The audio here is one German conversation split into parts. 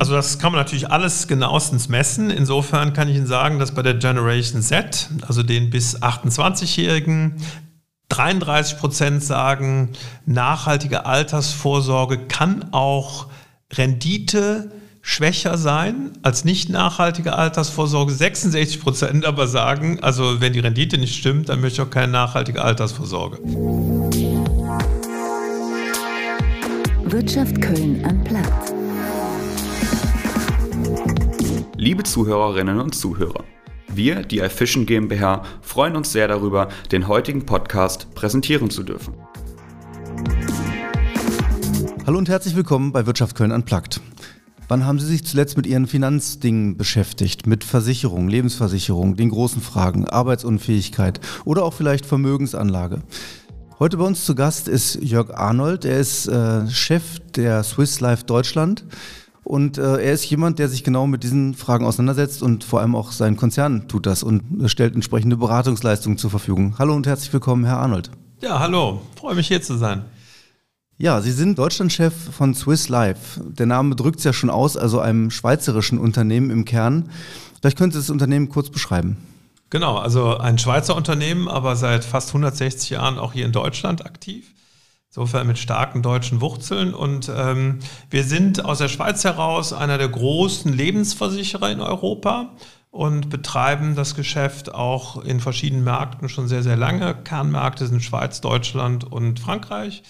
Also das kann man natürlich alles genauestens messen. Insofern kann ich Ihnen sagen, dass bei der Generation Z, also den bis 28-Jährigen, 33 Prozent sagen, nachhaltige Altersvorsorge kann auch Rendite schwächer sein als nicht nachhaltige Altersvorsorge. 66 Prozent aber sagen, also wenn die Rendite nicht stimmt, dann möchte ich auch keine nachhaltige Altersvorsorge. Wirtschaft Köln am Platz. Liebe Zuhörerinnen und Zuhörer, wir, die iFishing GmbH, freuen uns sehr darüber, den heutigen Podcast präsentieren zu dürfen. Hallo und herzlich willkommen bei Wirtschaft Köln Unplugged. Wann haben Sie sich zuletzt mit Ihren Finanzdingen beschäftigt? Mit Versicherung, Lebensversicherung, den großen Fragen, Arbeitsunfähigkeit oder auch vielleicht Vermögensanlage? Heute bei uns zu Gast ist Jörg Arnold. Er ist äh, Chef der Swiss Life Deutschland. Und äh, er ist jemand, der sich genau mit diesen Fragen auseinandersetzt und vor allem auch sein Konzern tut das und stellt entsprechende Beratungsleistungen zur Verfügung. Hallo und herzlich willkommen, Herr Arnold. Ja, hallo. Freue mich hier zu sein. Ja, Sie sind Deutschlandchef von Swiss Life. Der Name drückt es ja schon aus, also einem schweizerischen Unternehmen im Kern. Vielleicht können Sie das Unternehmen kurz beschreiben. Genau, also ein Schweizer Unternehmen, aber seit fast 160 Jahren auch hier in Deutschland aktiv. Insofern mit starken deutschen Wurzeln. Und ähm, wir sind aus der Schweiz heraus einer der großen Lebensversicherer in Europa und betreiben das Geschäft auch in verschiedenen Märkten schon sehr, sehr lange. Kernmärkte sind Schweiz, Deutschland und Frankreich.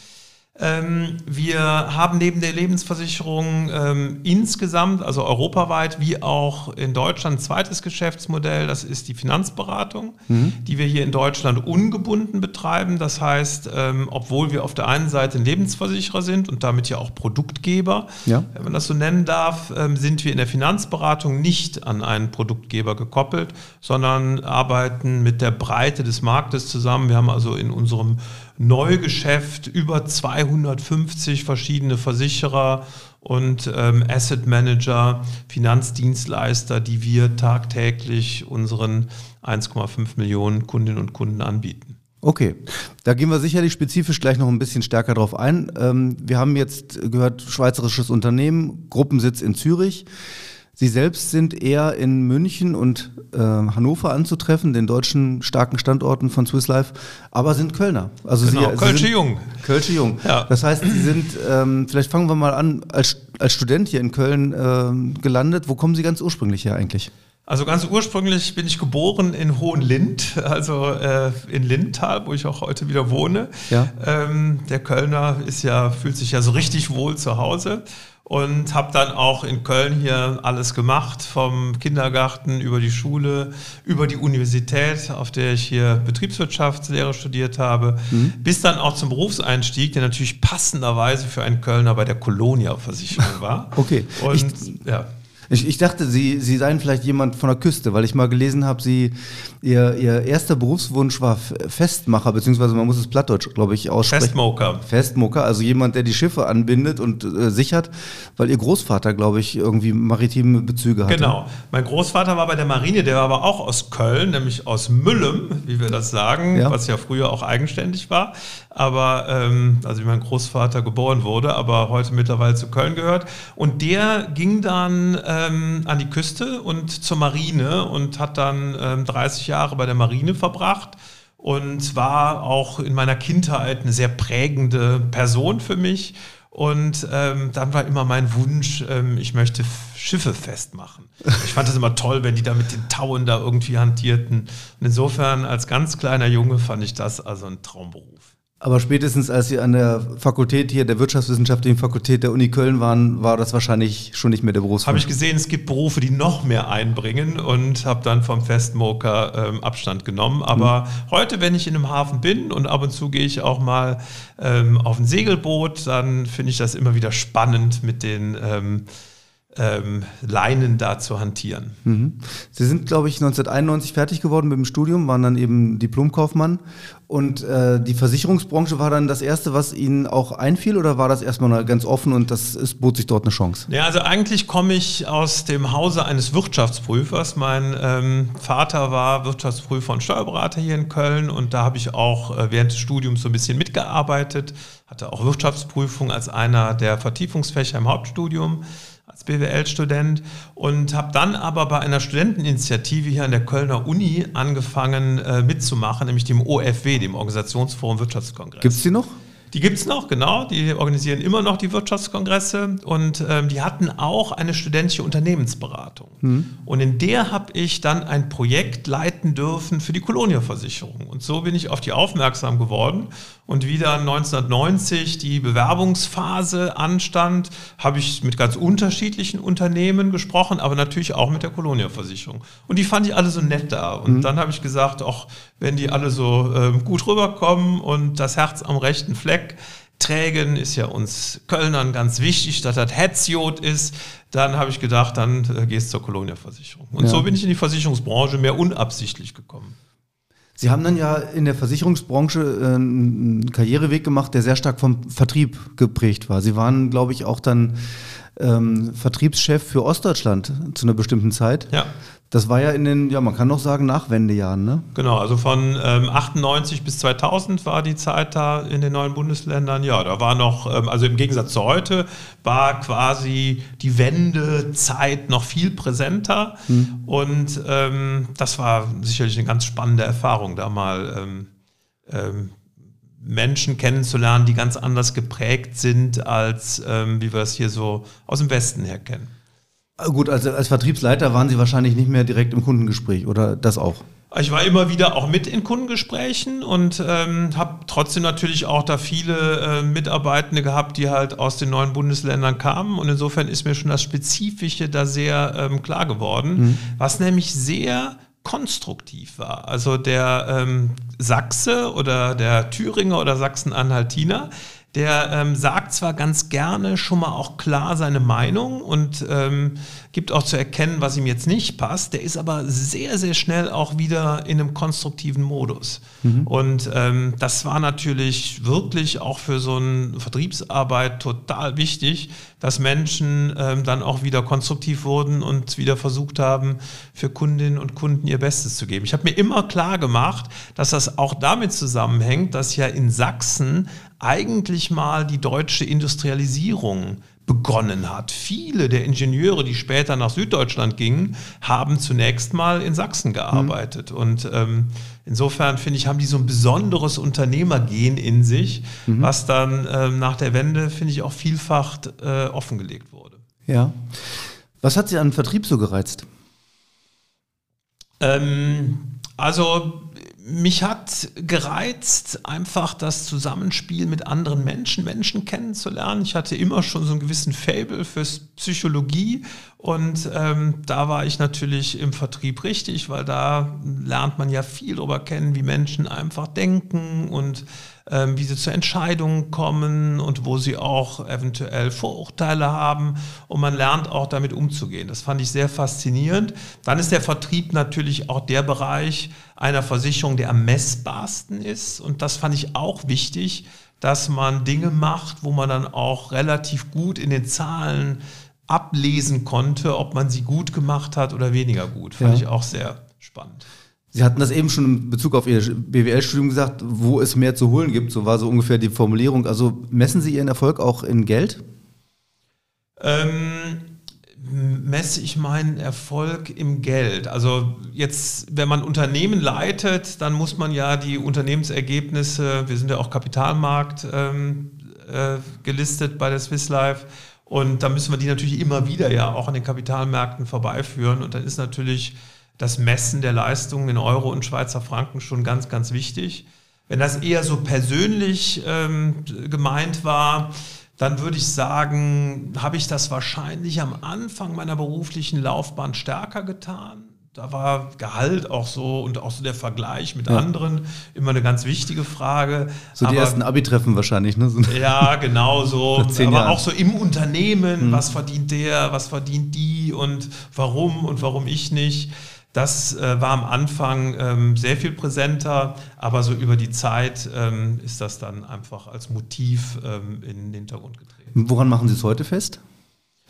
Ähm, wir haben neben der Lebensversicherung ähm, insgesamt, also europaweit wie auch in Deutschland, ein zweites Geschäftsmodell. Das ist die Finanzberatung, mhm. die wir hier in Deutschland ungebunden betreiben. Das heißt, ähm, obwohl wir auf der einen Seite ein Lebensversicherer sind und damit ja auch Produktgeber, ja. wenn man das so nennen darf, ähm, sind wir in der Finanzberatung nicht an einen Produktgeber gekoppelt, sondern arbeiten mit der Breite des Marktes zusammen. Wir haben also in unserem Neugeschäft über 250 verschiedene Versicherer und ähm, Asset Manager, Finanzdienstleister, die wir tagtäglich unseren 1,5 Millionen Kundinnen und Kunden anbieten. Okay, da gehen wir sicherlich spezifisch gleich noch ein bisschen stärker drauf ein. Ähm, wir haben jetzt gehört, schweizerisches Unternehmen, Gruppensitz in Zürich. Sie selbst sind eher in München und äh, Hannover anzutreffen, den deutschen starken Standorten von Swiss Life, aber sind Kölner. Also genau, Sie, Kölsche Sie Jung. Kölsche Jung. Ja. Das heißt, Sie sind, ähm, vielleicht fangen wir mal an, als, als Student hier in Köln äh, gelandet. Wo kommen Sie ganz ursprünglich her eigentlich? Also ganz ursprünglich bin ich geboren in Hohenlind, also äh, in Lindtal, wo ich auch heute wieder wohne. Ja. Ähm, der Kölner ist ja, fühlt sich ja so richtig wohl zu Hause und habe dann auch in Köln hier alles gemacht, vom Kindergarten über die Schule, über die Universität, auf der ich hier Betriebswirtschaftslehre studiert habe, mhm. bis dann auch zum Berufseinstieg, der natürlich passenderweise für einen Kölner bei der Colonia-Versicherung war. Okay. Und ich, ja. Ich, ich dachte, Sie, Sie seien vielleicht jemand von der Küste, weil ich mal gelesen habe, Sie, Ihr, Ihr erster Berufswunsch war Festmacher, beziehungsweise man muss es plattdeutsch, glaube ich, aussprechen. Festmoker. Festmoker, also jemand, der die Schiffe anbindet und äh, sichert, weil Ihr Großvater, glaube ich, irgendwie maritime Bezüge hatte. Genau. Mein Großvater war bei der Marine, der war aber auch aus Köln, nämlich aus Müllem, wie wir das sagen, ja. was ja früher auch eigenständig war aber ähm, also wie mein Großvater geboren wurde, aber heute mittlerweile zu Köln gehört. Und der ging dann ähm, an die Küste und zur Marine und hat dann ähm, 30 Jahre bei der Marine verbracht und war auch in meiner Kindheit eine sehr prägende Person für mich. Und ähm, dann war immer mein Wunsch, ähm, ich möchte Schiffe festmachen. Ich fand das immer toll, wenn die da mit den Tauen da irgendwie hantierten. Und insofern als ganz kleiner Junge fand ich das also ein Traumberuf. Aber spätestens als Sie an der Fakultät hier, der Wirtschaftswissenschaftlichen Fakultät der Uni Köln waren, war das wahrscheinlich schon nicht mehr der Berufswunsch. Habe ich gesehen, es gibt Berufe, die noch mehr einbringen und habe dann vom Festmoker ähm, Abstand genommen. Aber mhm. heute, wenn ich in einem Hafen bin und ab und zu gehe ich auch mal ähm, auf ein Segelboot, dann finde ich das immer wieder spannend mit den ähm, ähm, Leinen da zu hantieren. Mhm. Sie sind, glaube ich, 1991 fertig geworden mit dem Studium, waren dann eben Diplomkaufmann. Und äh, die Versicherungsbranche war dann das Erste, was Ihnen auch einfiel, oder war das erstmal ganz offen und das ist, bot sich dort eine Chance? Ja, also eigentlich komme ich aus dem Hause eines Wirtschaftsprüfers. Mein ähm, Vater war Wirtschaftsprüfer und Steuerberater hier in Köln und da habe ich auch äh, während des Studiums so ein bisschen mitgearbeitet, hatte auch Wirtschaftsprüfung als einer der Vertiefungsfächer im Hauptstudium als BWL-Student und habe dann aber bei einer Studenteninitiative hier an der Kölner Uni angefangen äh, mitzumachen, nämlich dem OFW, dem Organisationsforum Wirtschaftskongress. Gibt es die noch? Die gibt es noch, genau. Die organisieren immer noch die Wirtschaftskongresse und ähm, die hatten auch eine studentische Unternehmensberatung. Mhm. Und in der habe ich dann ein Projekt leiten dürfen für die Kolonialversicherung. Und so bin ich auf die aufmerksam geworden. Und wie dann 1990 die Bewerbungsphase anstand, habe ich mit ganz unterschiedlichen Unternehmen gesprochen, aber natürlich auch mit der Kolonialversicherung. Und die fand ich alle so nett da. Und mhm. dann habe ich gesagt, auch wenn die alle so ähm, gut rüberkommen und das Herz am rechten Fleck trägen, ist ja uns Kölnern ganz wichtig, dass das Hetzjod ist. Dann habe ich gedacht, dann äh, gehst du zur Kolonialversicherung. Und ja. so bin ich in die Versicherungsbranche mehr unabsichtlich gekommen. Sie haben dann ja in der Versicherungsbranche äh, einen Karriereweg gemacht, der sehr stark vom Vertrieb geprägt war. Sie waren, glaube ich, auch dann ähm, Vertriebschef für Ostdeutschland zu einer bestimmten Zeit. Ja. Das war ja in den, ja, man kann noch sagen, Nachwendejahren, ne? Genau, also von ähm, 98 bis 2000 war die Zeit da in den neuen Bundesländern. Ja, da war noch, ähm, also im Gegensatz zu heute, war quasi die Wendezeit noch viel präsenter. Hm. Und ähm, das war sicherlich eine ganz spannende Erfahrung, da mal ähm, ähm, Menschen kennenzulernen, die ganz anders geprägt sind, als ähm, wie wir es hier so aus dem Westen her kennen. Gut, also als Vertriebsleiter waren Sie wahrscheinlich nicht mehr direkt im Kundengespräch oder das auch? Ich war immer wieder auch mit in Kundengesprächen und ähm, habe trotzdem natürlich auch da viele äh, Mitarbeitende gehabt, die halt aus den neuen Bundesländern kamen. Und insofern ist mir schon das Spezifische da sehr ähm, klar geworden, mhm. was nämlich sehr konstruktiv war. Also der ähm, Sachse oder der Thüringer oder Sachsen-Anhaltiner, der ähm, sagt zwar ganz gerne schon mal auch klar seine Meinung und ähm, gibt auch zu erkennen, was ihm jetzt nicht passt, der ist aber sehr, sehr schnell auch wieder in einem konstruktiven Modus. Mhm. Und ähm, das war natürlich wirklich auch für so eine Vertriebsarbeit total wichtig, dass Menschen ähm, dann auch wieder konstruktiv wurden und wieder versucht haben, für Kundinnen und Kunden ihr Bestes zu geben. Ich habe mir immer klar gemacht, dass das auch damit zusammenhängt, dass ja in Sachsen eigentlich mal die deutsche Industrialisierung begonnen hat. Viele der Ingenieure, die später nach Süddeutschland gingen, haben zunächst mal in Sachsen gearbeitet. Mhm. Und ähm, insofern finde ich, haben die so ein besonderes Unternehmergehen in sich, mhm. was dann ähm, nach der Wende, finde ich, auch vielfach äh, offengelegt wurde. Ja. Was hat Sie an Vertrieb so gereizt? Ähm, also mich hat gereizt, einfach das Zusammenspiel mit anderen Menschen, Menschen kennenzulernen. Ich hatte immer schon so einen gewissen Fable fürs Psychologie und ähm, da war ich natürlich im Vertrieb richtig, weil da lernt man ja viel darüber kennen, wie Menschen einfach denken und wie sie zu Entscheidungen kommen und wo sie auch eventuell Vorurteile haben. Und man lernt auch damit umzugehen. Das fand ich sehr faszinierend. Dann ist der Vertrieb natürlich auch der Bereich einer Versicherung, der am messbarsten ist. Und das fand ich auch wichtig, dass man Dinge macht, wo man dann auch relativ gut in den Zahlen ablesen konnte, ob man sie gut gemacht hat oder weniger gut. Fand ja. ich auch sehr spannend. Sie hatten das eben schon in Bezug auf Ihr BWL-Studium gesagt, wo es mehr zu holen gibt. So war so ungefähr die Formulierung. Also messen Sie Ihren Erfolg auch in Geld? Ähm, messe ich meinen Erfolg im Geld? Also jetzt, wenn man Unternehmen leitet, dann muss man ja die Unternehmensergebnisse, wir sind ja auch Kapitalmarkt ähm, äh, gelistet bei der Swiss Life, und da müssen wir die natürlich immer wieder ja auch an den Kapitalmärkten vorbeiführen. Und dann ist natürlich das Messen der Leistungen in Euro und Schweizer Franken schon ganz, ganz wichtig. Wenn das eher so persönlich ähm, gemeint war, dann würde ich sagen, habe ich das wahrscheinlich am Anfang meiner beruflichen Laufbahn stärker getan. Da war Gehalt auch so und auch so der Vergleich mit ja. anderen immer eine ganz wichtige Frage. So die Aber, ersten Abi-Treffen wahrscheinlich, ne? Ja, genau so. Aber Jahren. auch so im Unternehmen, mhm. was verdient der, was verdient die und warum und warum ich nicht. Das äh, war am Anfang ähm, sehr viel präsenter, aber so über die Zeit ähm, ist das dann einfach als Motiv ähm, in den Hintergrund getreten. Woran machen Sie es heute fest?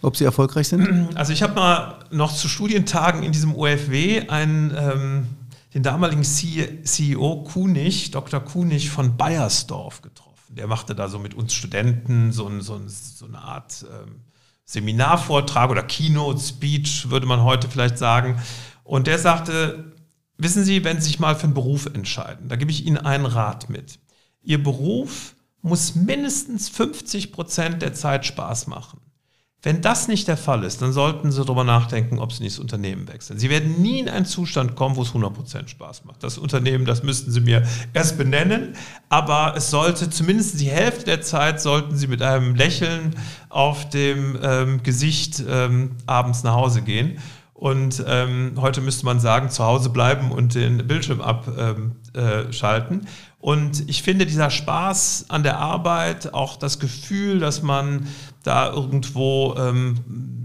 Ob Sie erfolgreich sind? Also ich habe mal noch zu Studientagen in diesem OFW einen, ähm, den damaligen CEO Kunig, Dr. Kunig von Bayersdorf getroffen. Der machte da so mit uns Studenten so, ein, so, ein, so eine Art ähm, Seminarvortrag oder Keynote Speech, würde man heute vielleicht sagen. Und der sagte, wissen Sie, wenn Sie sich mal für einen Beruf entscheiden, da gebe ich Ihnen einen Rat mit. Ihr Beruf muss mindestens 50 Prozent der Zeit Spaß machen. Wenn das nicht der Fall ist, dann sollten Sie darüber nachdenken, ob Sie nicht das Unternehmen wechseln. Sie werden nie in einen Zustand kommen, wo es 100% Spaß macht. Das Unternehmen, das müssten Sie mir erst benennen, aber es sollte zumindest die Hälfte der Zeit, sollten Sie mit einem Lächeln auf dem ähm, Gesicht ähm, abends nach Hause gehen. Und ähm, heute müsste man sagen, zu Hause bleiben und den Bildschirm abschalten. Ähm, äh, und ich finde, dieser Spaß an der Arbeit, auch das Gefühl, dass man da irgendwo ähm,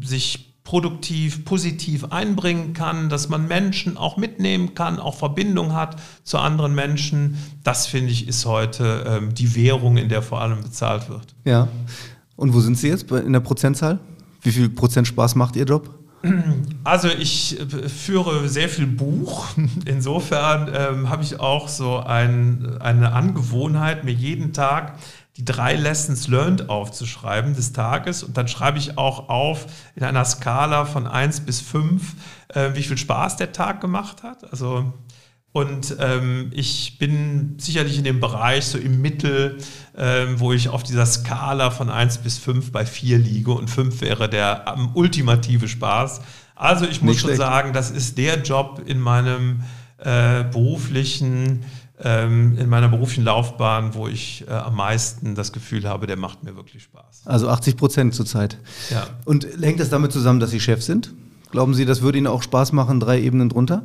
sich produktiv, positiv einbringen kann, dass man Menschen auch mitnehmen kann, auch Verbindung hat zu anderen Menschen. Das finde ich ist heute ähm, die Währung, in der vor allem bezahlt wird. Ja. Und wo sind Sie jetzt in der Prozentzahl? Wie viel Prozent Spaß macht Ihr Job? Also ich äh, führe sehr viel Buch. Insofern ähm, habe ich auch so ein, eine Angewohnheit, mir jeden Tag die drei Lessons learned aufzuschreiben des Tages und dann schreibe ich auch auf in einer Skala von 1 bis 5, äh, wie viel Spaß der Tag gemacht hat. Also und ähm, ich bin sicherlich in dem Bereich so im Mittel, ähm, wo ich auf dieser Skala von 1 bis 5 bei 4 liege und 5 wäre der ähm, ultimative Spaß. Also ich muss schon sagen, das ist der Job in meinem äh, beruflichen ähm, in meiner beruflichen Laufbahn, wo ich äh, am meisten das Gefühl habe, der macht mir wirklich Spaß. Also 80 Prozent zurzeit. Ja. Und hängt das damit zusammen, dass Sie Chef sind? Glauben Sie, das würde Ihnen auch Spaß machen, drei Ebenen drunter?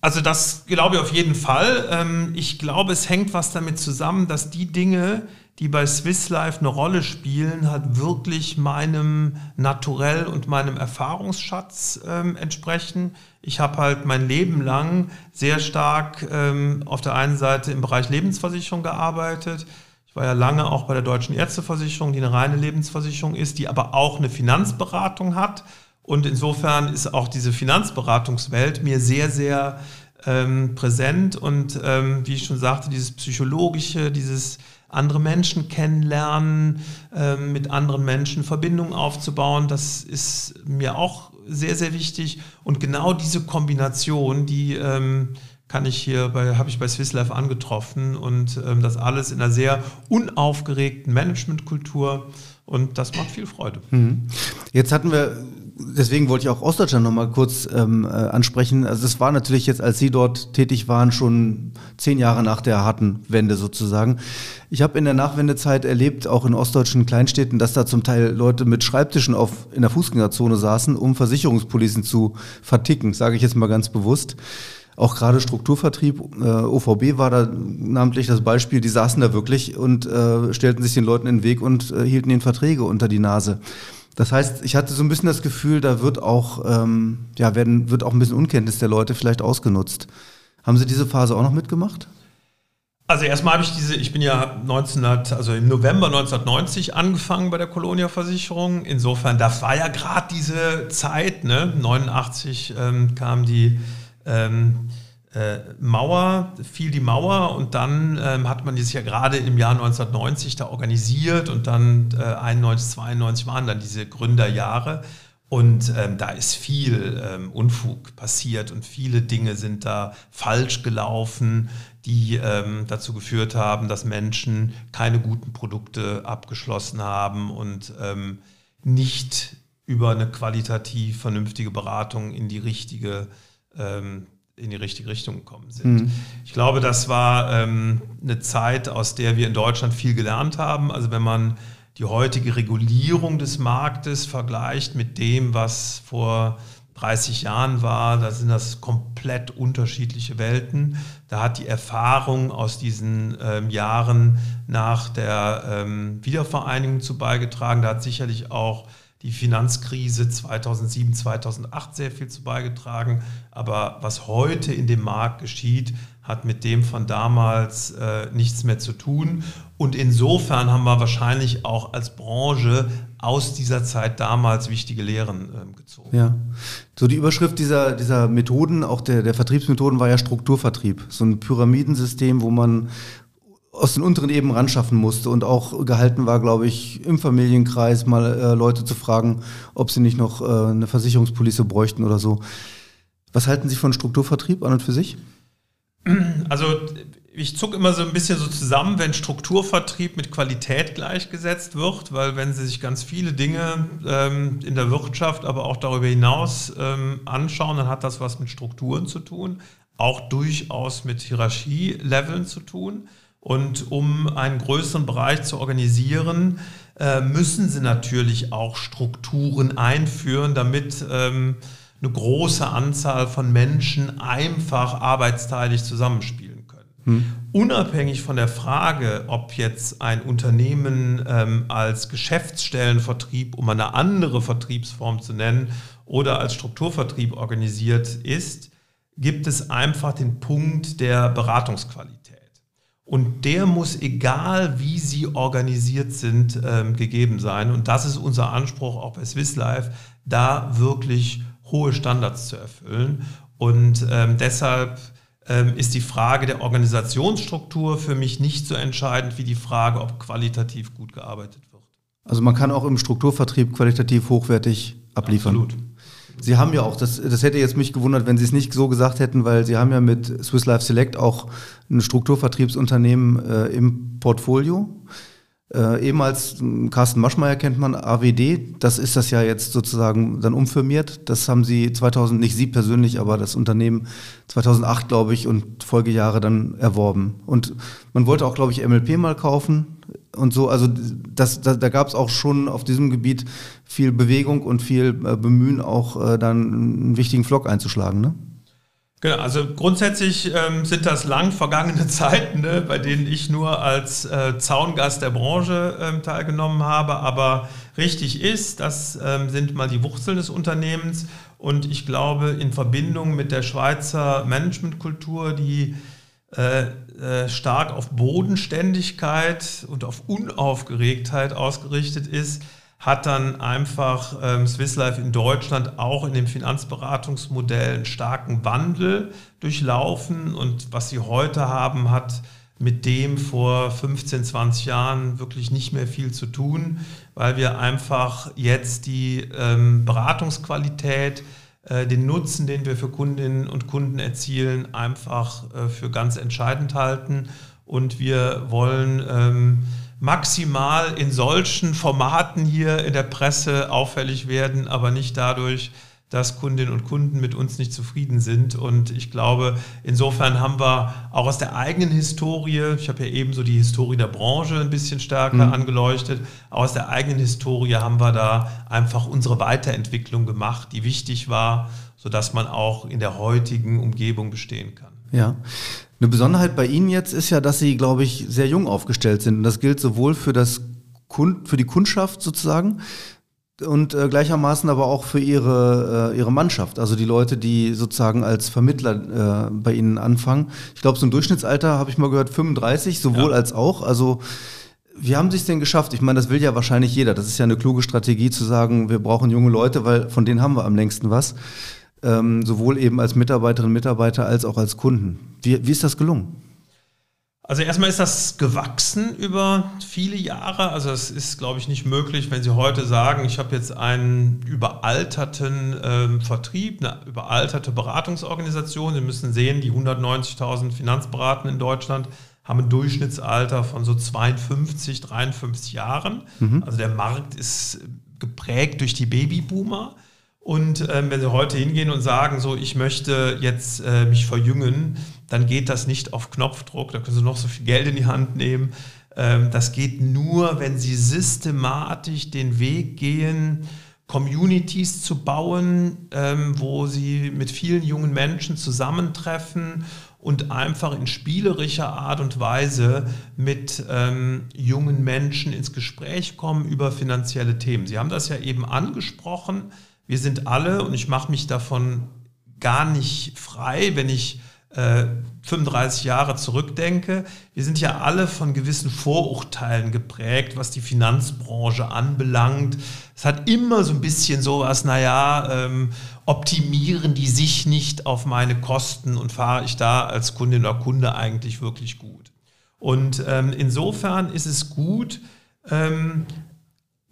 Also das glaube ich auf jeden Fall. Ähm, ich glaube, es hängt was damit zusammen, dass die Dinge, die bei Swiss Life eine Rolle spielen, halt wirklich meinem Naturell und meinem Erfahrungsschatz ähm, entsprechen. Ich habe halt mein Leben lang sehr stark ähm, auf der einen Seite im Bereich Lebensversicherung gearbeitet. Ich war ja lange auch bei der Deutschen Ärzteversicherung, die eine reine Lebensversicherung ist, die aber auch eine Finanzberatung hat. Und insofern ist auch diese Finanzberatungswelt mir sehr, sehr ähm, präsent. Und ähm, wie ich schon sagte, dieses Psychologische, dieses andere Menschen kennenlernen, ähm, mit anderen Menschen Verbindungen aufzubauen. Das ist mir auch sehr, sehr wichtig. Und genau diese Kombination, die ähm, kann ich hier bei, habe ich bei Swiss Life angetroffen und ähm, das alles in einer sehr unaufgeregten Managementkultur und das macht viel Freude. Mhm. Jetzt hatten wir deswegen wollte ich auch Ostdeutschland noch mal kurz ähm, äh, ansprechen. Also es war natürlich jetzt, als Sie dort tätig waren, schon zehn Jahre nach der harten Wende sozusagen. Ich habe in der Nachwendezeit erlebt, auch in ostdeutschen Kleinstädten, dass da zum Teil Leute mit Schreibtischen auf, in der Fußgängerzone saßen, um Versicherungspolicen zu verticken, sage ich jetzt mal ganz bewusst. Auch gerade Strukturvertrieb, äh, OVB war da namentlich das Beispiel, die saßen da wirklich und äh, stellten sich den Leuten in den Weg und äh, hielten ihnen Verträge unter die Nase. Das heißt, ich hatte so ein bisschen das Gefühl, da wird auch, ähm, ja, werden, wird auch ein bisschen Unkenntnis der Leute vielleicht ausgenutzt. Haben Sie diese Phase auch noch mitgemacht? Also erstmal habe ich diese, ich bin ja 1900, also im November 1990 angefangen bei der Colonia Versicherung. Insofern, das war ja gerade diese Zeit, ne? 89 ähm, kam die ähm, äh, Mauer, fiel die Mauer und dann ähm, hat man sich ja gerade im Jahr 1990 da organisiert und dann äh, 91, 92 waren dann diese Gründerjahre und ähm, da ist viel ähm, Unfug passiert und viele Dinge sind da falsch gelaufen, die ähm, dazu geführt haben, dass Menschen keine guten Produkte abgeschlossen haben und ähm, nicht über eine qualitativ vernünftige Beratung in die richtige ähm, in die richtige Richtung gekommen sind. Mhm. Ich glaube, das war ähm, eine Zeit, aus der wir in Deutschland viel gelernt haben. Also wenn man die heutige Regulierung des Marktes vergleicht mit dem, was vor 30 Jahren war, da sind das komplett unterschiedliche Welten. Da hat die Erfahrung aus diesen ähm, Jahren nach der ähm, Wiedervereinigung zu beigetragen. Da hat sicherlich auch die Finanzkrise 2007, 2008 sehr viel zu beigetragen. Aber was heute in dem Markt geschieht, hat mit dem von damals äh, nichts mehr zu tun. Und insofern haben wir wahrscheinlich auch als Branche aus dieser Zeit damals wichtige Lehren äh, gezogen. Ja. So die Überschrift dieser, dieser Methoden, auch der, der Vertriebsmethoden, war ja Strukturvertrieb. So ein Pyramidensystem, wo man aus den unteren Ebenen ranschaffen musste und auch gehalten war, glaube ich, im Familienkreis mal äh, Leute zu fragen, ob sie nicht noch äh, eine Versicherungspolice bräuchten oder so. Was halten Sie von Strukturvertrieb an und für sich? Also ich zucke immer so ein bisschen so zusammen, wenn Strukturvertrieb mit Qualität gleichgesetzt wird, weil wenn Sie sich ganz viele Dinge ähm, in der Wirtschaft, aber auch darüber hinaus ähm, anschauen, dann hat das was mit Strukturen zu tun, auch durchaus mit Hierarchieleveln zu tun. Und um einen größeren Bereich zu organisieren, äh, müssen Sie natürlich auch Strukturen einführen, damit ähm, eine große Anzahl von Menschen einfach arbeitsteilig zusammenspielen können. Hm. Unabhängig von der Frage, ob jetzt ein Unternehmen ähm, als Geschäftsstellenvertrieb, um eine andere Vertriebsform zu nennen, oder als Strukturvertrieb organisiert ist, gibt es einfach den Punkt der Beratungsqualität. Und der muss, egal wie sie organisiert sind, ähm, gegeben sein. Und das ist unser Anspruch auch bei Swiss Life, da wirklich hohe Standards zu erfüllen. Und ähm, deshalb ähm, ist die Frage der Organisationsstruktur für mich nicht so entscheidend wie die Frage, ob qualitativ gut gearbeitet wird. Also man kann auch im Strukturvertrieb qualitativ hochwertig abliefern. Absolut. Sie haben ja auch, das, das hätte jetzt mich gewundert, wenn Sie es nicht so gesagt hätten, weil Sie haben ja mit Swiss Life Select auch ein Strukturvertriebsunternehmen äh, im Portfolio. Äh, ehemals hm, Carsten Maschmeyer kennt man, AWD, das ist das ja jetzt sozusagen dann umfirmiert. Das haben sie 2000, nicht Sie persönlich, aber das Unternehmen 2008, glaube ich, und Folgejahre dann erworben. Und man wollte auch, glaube ich, MLP mal kaufen und so. Also das, das da gab es auch schon auf diesem Gebiet viel Bewegung und viel äh, Bemühen, auch äh, dann einen wichtigen Flock einzuschlagen. Ne? Genau, also grundsätzlich ähm, sind das lang vergangene Zeiten, ne, bei denen ich nur als äh, Zaungast der Branche ähm, teilgenommen habe. Aber richtig ist, das ähm, sind mal die Wurzeln des Unternehmens. Und ich glaube, in Verbindung mit der Schweizer Managementkultur, die äh, äh, stark auf Bodenständigkeit und auf Unaufgeregtheit ausgerichtet ist, hat dann einfach ähm, Swiss Life in Deutschland auch in dem Finanzberatungsmodell einen starken Wandel durchlaufen. Und was sie heute haben, hat mit dem vor 15, 20 Jahren wirklich nicht mehr viel zu tun, weil wir einfach jetzt die ähm, Beratungsqualität, den Nutzen, den wir für Kundinnen und Kunden erzielen, einfach äh, für ganz entscheidend halten. Und wir wollen ähm, maximal in solchen Formaten hier in der Presse auffällig werden, aber nicht dadurch, dass Kundinnen und Kunden mit uns nicht zufrieden sind. Und ich glaube, insofern haben wir auch aus der eigenen Historie, ich habe ja eben so die Historie der Branche ein bisschen stärker mhm. angeleuchtet, aus der eigenen Historie haben wir da einfach unsere Weiterentwicklung gemacht, die wichtig war, sodass man auch in der heutigen Umgebung bestehen kann. Ja. Eine Besonderheit bei Ihnen jetzt ist ja, dass Sie, glaube ich, sehr jung aufgestellt sind. Und das gilt sowohl für, das Kund, für die Kundschaft sozusagen und äh, gleichermaßen aber auch für Ihre, äh, Ihre Mannschaft. Also die Leute, die sozusagen als Vermittler äh, bei Ihnen anfangen. Ich glaube, so ein Durchschnittsalter, habe ich mal gehört, 35, sowohl ja. als auch. Also wie haben Sie es denn geschafft? Ich meine, das will ja wahrscheinlich jeder. Das ist ja eine kluge Strategie zu sagen, wir brauchen junge Leute, weil von denen haben wir am längsten was ähm, sowohl eben als Mitarbeiterinnen und Mitarbeiter als auch als Kunden. Wie, wie ist das gelungen? Also erstmal ist das gewachsen über viele Jahre. Also es ist, glaube ich, nicht möglich, wenn Sie heute sagen, ich habe jetzt einen überalterten ähm, Vertrieb, eine überalterte Beratungsorganisation. Sie müssen sehen, die 190.000 Finanzberatenden in Deutschland haben ein Durchschnittsalter von so 52, 53 Jahren. Mhm. Also der Markt ist geprägt durch die Babyboomer. Und ähm, wenn Sie heute hingehen und sagen, so, ich möchte jetzt äh, mich verjüngen, dann geht das nicht auf Knopfdruck, da können Sie noch so viel Geld in die Hand nehmen. Ähm, das geht nur, wenn Sie systematisch den Weg gehen, Communities zu bauen, ähm, wo Sie mit vielen jungen Menschen zusammentreffen und einfach in spielerischer Art und Weise mit ähm, jungen Menschen ins Gespräch kommen über finanzielle Themen. Sie haben das ja eben angesprochen wir sind alle, und ich mache mich davon gar nicht frei, wenn ich äh, 35 Jahre zurückdenke, wir sind ja alle von gewissen Vorurteilen geprägt, was die Finanzbranche anbelangt. Es hat immer so ein bisschen sowas, naja, ähm, optimieren die sich nicht auf meine Kosten und fahre ich da als Kundin oder Kunde eigentlich wirklich gut. Und ähm, insofern ist es gut, ähm,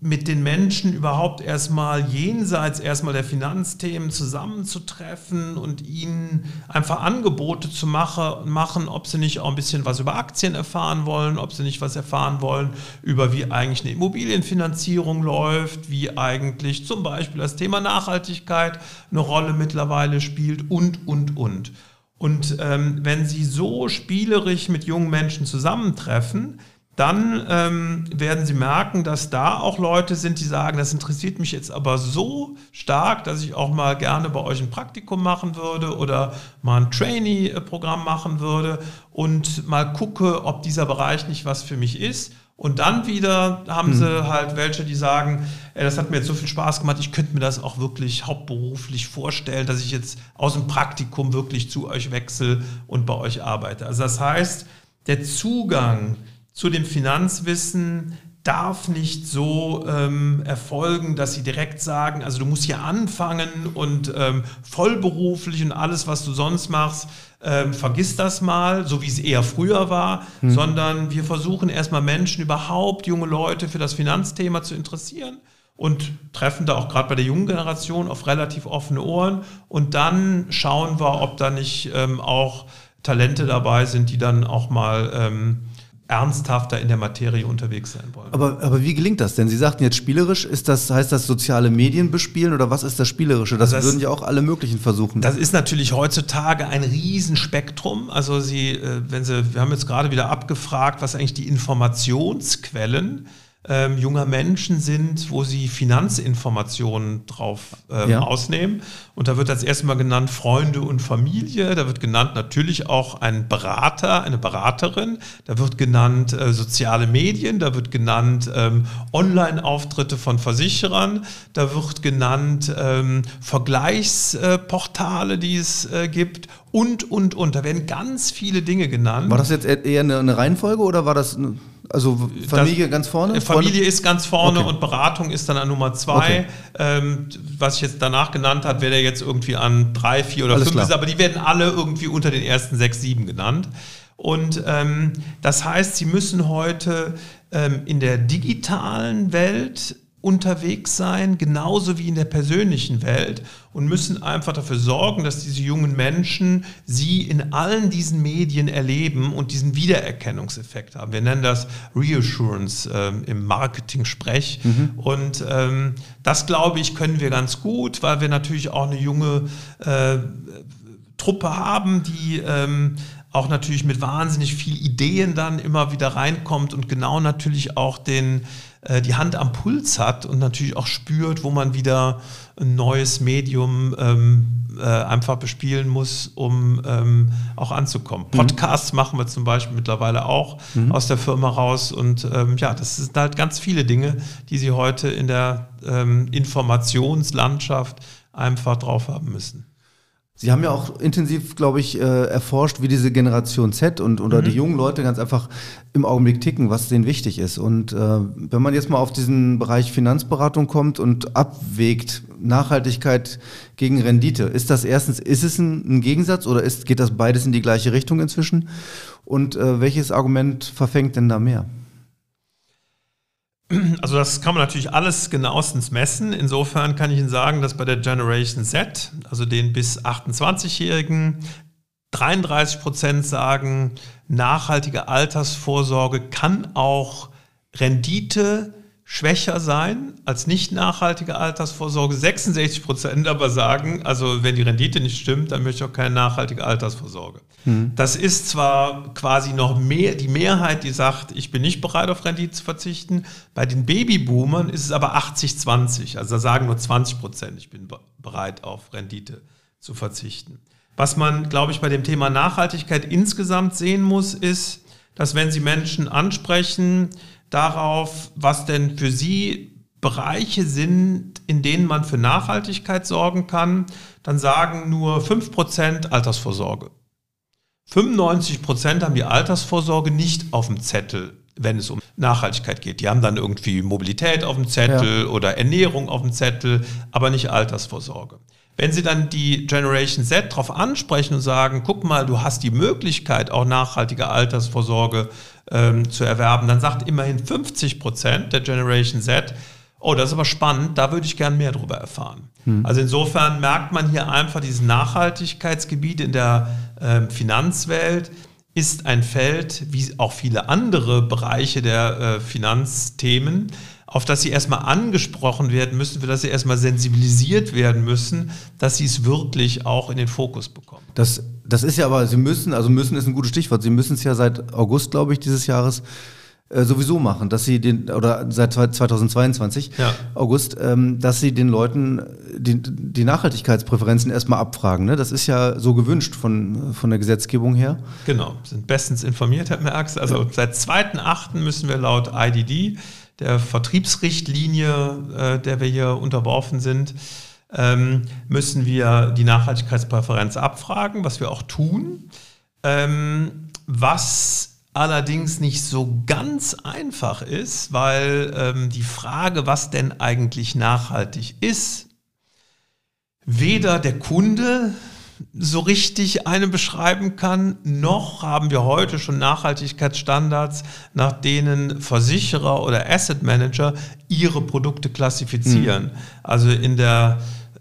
mit den Menschen überhaupt erstmal jenseits erstmal der Finanzthemen zusammenzutreffen und ihnen einfach Angebote zu mache, machen, ob sie nicht auch ein bisschen was über Aktien erfahren wollen, ob sie nicht was erfahren wollen über wie eigentlich eine Immobilienfinanzierung läuft, wie eigentlich zum Beispiel das Thema Nachhaltigkeit eine Rolle mittlerweile spielt und, und, und. Und ähm, wenn Sie so spielerisch mit jungen Menschen zusammentreffen, dann ähm, werden Sie merken, dass da auch Leute sind, die sagen, das interessiert mich jetzt aber so stark, dass ich auch mal gerne bei euch ein Praktikum machen würde oder mal ein Trainee-Programm machen würde und mal gucke, ob dieser Bereich nicht was für mich ist. Und dann wieder haben hm. sie halt welche, die sagen, ey, das hat mir jetzt so viel Spaß gemacht, ich könnte mir das auch wirklich hauptberuflich vorstellen, dass ich jetzt aus dem Praktikum wirklich zu euch wechsle und bei euch arbeite. Also das heißt, der Zugang zu dem Finanzwissen darf nicht so ähm, erfolgen, dass sie direkt sagen, also du musst hier anfangen und ähm, vollberuflich und alles, was du sonst machst, ähm, vergiss das mal, so wie es eher früher war, mhm. sondern wir versuchen erstmal Menschen überhaupt, junge Leute für das Finanzthema zu interessieren und treffen da auch gerade bei der jungen Generation auf relativ offene Ohren und dann schauen wir, ob da nicht ähm, auch Talente dabei sind, die dann auch mal ähm, ernsthafter in der Materie unterwegs sein wollen. Aber, aber wie gelingt das denn? Sie sagten jetzt spielerisch, ist das, heißt das soziale Medien bespielen oder was ist das Spielerische? Das, das würden ja auch alle möglichen versuchen. Das ist natürlich heutzutage ein Riesenspektrum. Also Sie, äh, wenn Sie, wir haben jetzt gerade wieder abgefragt, was eigentlich die Informationsquellen ähm, junger Menschen sind, wo sie Finanzinformationen drauf ähm, ja. ausnehmen. Und da wird als erstes mal genannt Freunde und Familie. Da wird genannt natürlich auch ein Berater, eine Beraterin. Da wird genannt äh, soziale Medien. Da wird genannt ähm, Online-Auftritte von Versicherern. Da wird genannt ähm, Vergleichsportale, die es äh, gibt und, und, und. Da werden ganz viele Dinge genannt. War das jetzt eher eine, eine Reihenfolge oder war das... Eine also Familie das, ganz vorne? Familie ist ganz vorne okay. und Beratung ist dann an Nummer zwei. Okay. Ähm, was ich jetzt danach genannt habe, wäre jetzt irgendwie an drei, vier oder Alles fünf ist, aber die werden alle irgendwie unter den ersten sechs, sieben genannt. Und ähm, das heißt, sie müssen heute ähm, in der digitalen Welt unterwegs sein, genauso wie in der persönlichen Welt und müssen einfach dafür sorgen, dass diese jungen Menschen sie in allen diesen Medien erleben und diesen Wiedererkennungseffekt haben. Wir nennen das Reassurance ähm, im Marketing-Sprech. Mhm. Und ähm, das, glaube ich, können wir ganz gut, weil wir natürlich auch eine junge äh, Truppe haben, die ähm, auch natürlich mit wahnsinnig viel Ideen dann immer wieder reinkommt und genau natürlich auch den äh, die Hand am Puls hat und natürlich auch spürt, wo man wieder ein neues Medium ähm, äh, einfach bespielen muss, um ähm, auch anzukommen. Mhm. Podcasts machen wir zum Beispiel mittlerweile auch mhm. aus der Firma raus und ähm, ja, das sind halt ganz viele Dinge, die Sie heute in der ähm, Informationslandschaft einfach drauf haben müssen. Sie haben ja auch intensiv, glaube ich, äh, erforscht, wie diese Generation Z und oder mhm. die jungen Leute ganz einfach im Augenblick ticken, was denen wichtig ist. Und äh, wenn man jetzt mal auf diesen Bereich Finanzberatung kommt und abwägt Nachhaltigkeit gegen Rendite, ist das erstens, ist es ein, ein Gegensatz oder ist, geht das beides in die gleiche Richtung inzwischen? Und äh, welches Argument verfängt denn da mehr? Also das kann man natürlich alles genauestens messen. Insofern kann ich Ihnen sagen, dass bei der Generation Z, also den bis 28-Jährigen, 33 Prozent sagen, nachhaltige Altersvorsorge kann auch Rendite schwächer sein als nicht nachhaltige Altersvorsorge. 66 Prozent aber sagen, also wenn die Rendite nicht stimmt, dann möchte ich auch keine nachhaltige Altersvorsorge. Mhm. Das ist zwar quasi noch mehr die Mehrheit, die sagt, ich bin nicht bereit auf Rendite zu verzichten. Bei den Babyboomern ist es aber 80-20. Also da sagen nur 20 Prozent, ich bin bereit auf Rendite zu verzichten. Was man, glaube ich, bei dem Thema Nachhaltigkeit insgesamt sehen muss, ist, dass wenn Sie Menschen ansprechen, darauf, was denn für Sie Bereiche sind, in denen man für Nachhaltigkeit sorgen kann, dann sagen nur 5% Altersvorsorge. 95% haben die Altersvorsorge nicht auf dem Zettel, wenn es um Nachhaltigkeit geht. Die haben dann irgendwie Mobilität auf dem Zettel ja. oder Ernährung auf dem Zettel, aber nicht Altersvorsorge. Wenn Sie dann die Generation Z darauf ansprechen und sagen, guck mal, du hast die Möglichkeit, auch nachhaltige Altersvorsorge ähm, zu erwerben, dann sagt immerhin 50 Prozent der Generation Z, oh, das ist aber spannend, da würde ich gern mehr darüber erfahren. Hm. Also insofern merkt man hier einfach, dieses Nachhaltigkeitsgebiet in der äh, Finanzwelt ist ein Feld, wie auch viele andere Bereiche der äh, Finanzthemen, auf das sie erstmal angesprochen werden müssen, für das sie erstmal sensibilisiert werden müssen, dass sie es wirklich auch in den Fokus bekommen. Das, das ist ja aber, sie müssen, also müssen ist ein gutes Stichwort, sie müssen es ja seit August, glaube ich, dieses Jahres äh, sowieso machen, dass sie den, oder seit 2022, ja. August, ähm, dass sie den Leuten die, die Nachhaltigkeitspräferenzen erstmal abfragen. Ne? Das ist ja so gewünscht von, von der Gesetzgebung her. Genau, sind bestens informiert, Herr Merx. Also ja. seit 2.8. müssen wir laut IDD der Vertriebsrichtlinie, äh, der wir hier unterworfen sind, ähm, müssen wir die Nachhaltigkeitspräferenz abfragen, was wir auch tun. Ähm, was allerdings nicht so ganz einfach ist, weil ähm, die Frage, was denn eigentlich nachhaltig ist, weder der Kunde so richtig eine beschreiben kann, noch haben wir heute schon Nachhaltigkeitsstandards, nach denen Versicherer oder Asset Manager ihre Produkte klassifizieren. Mhm. Also in der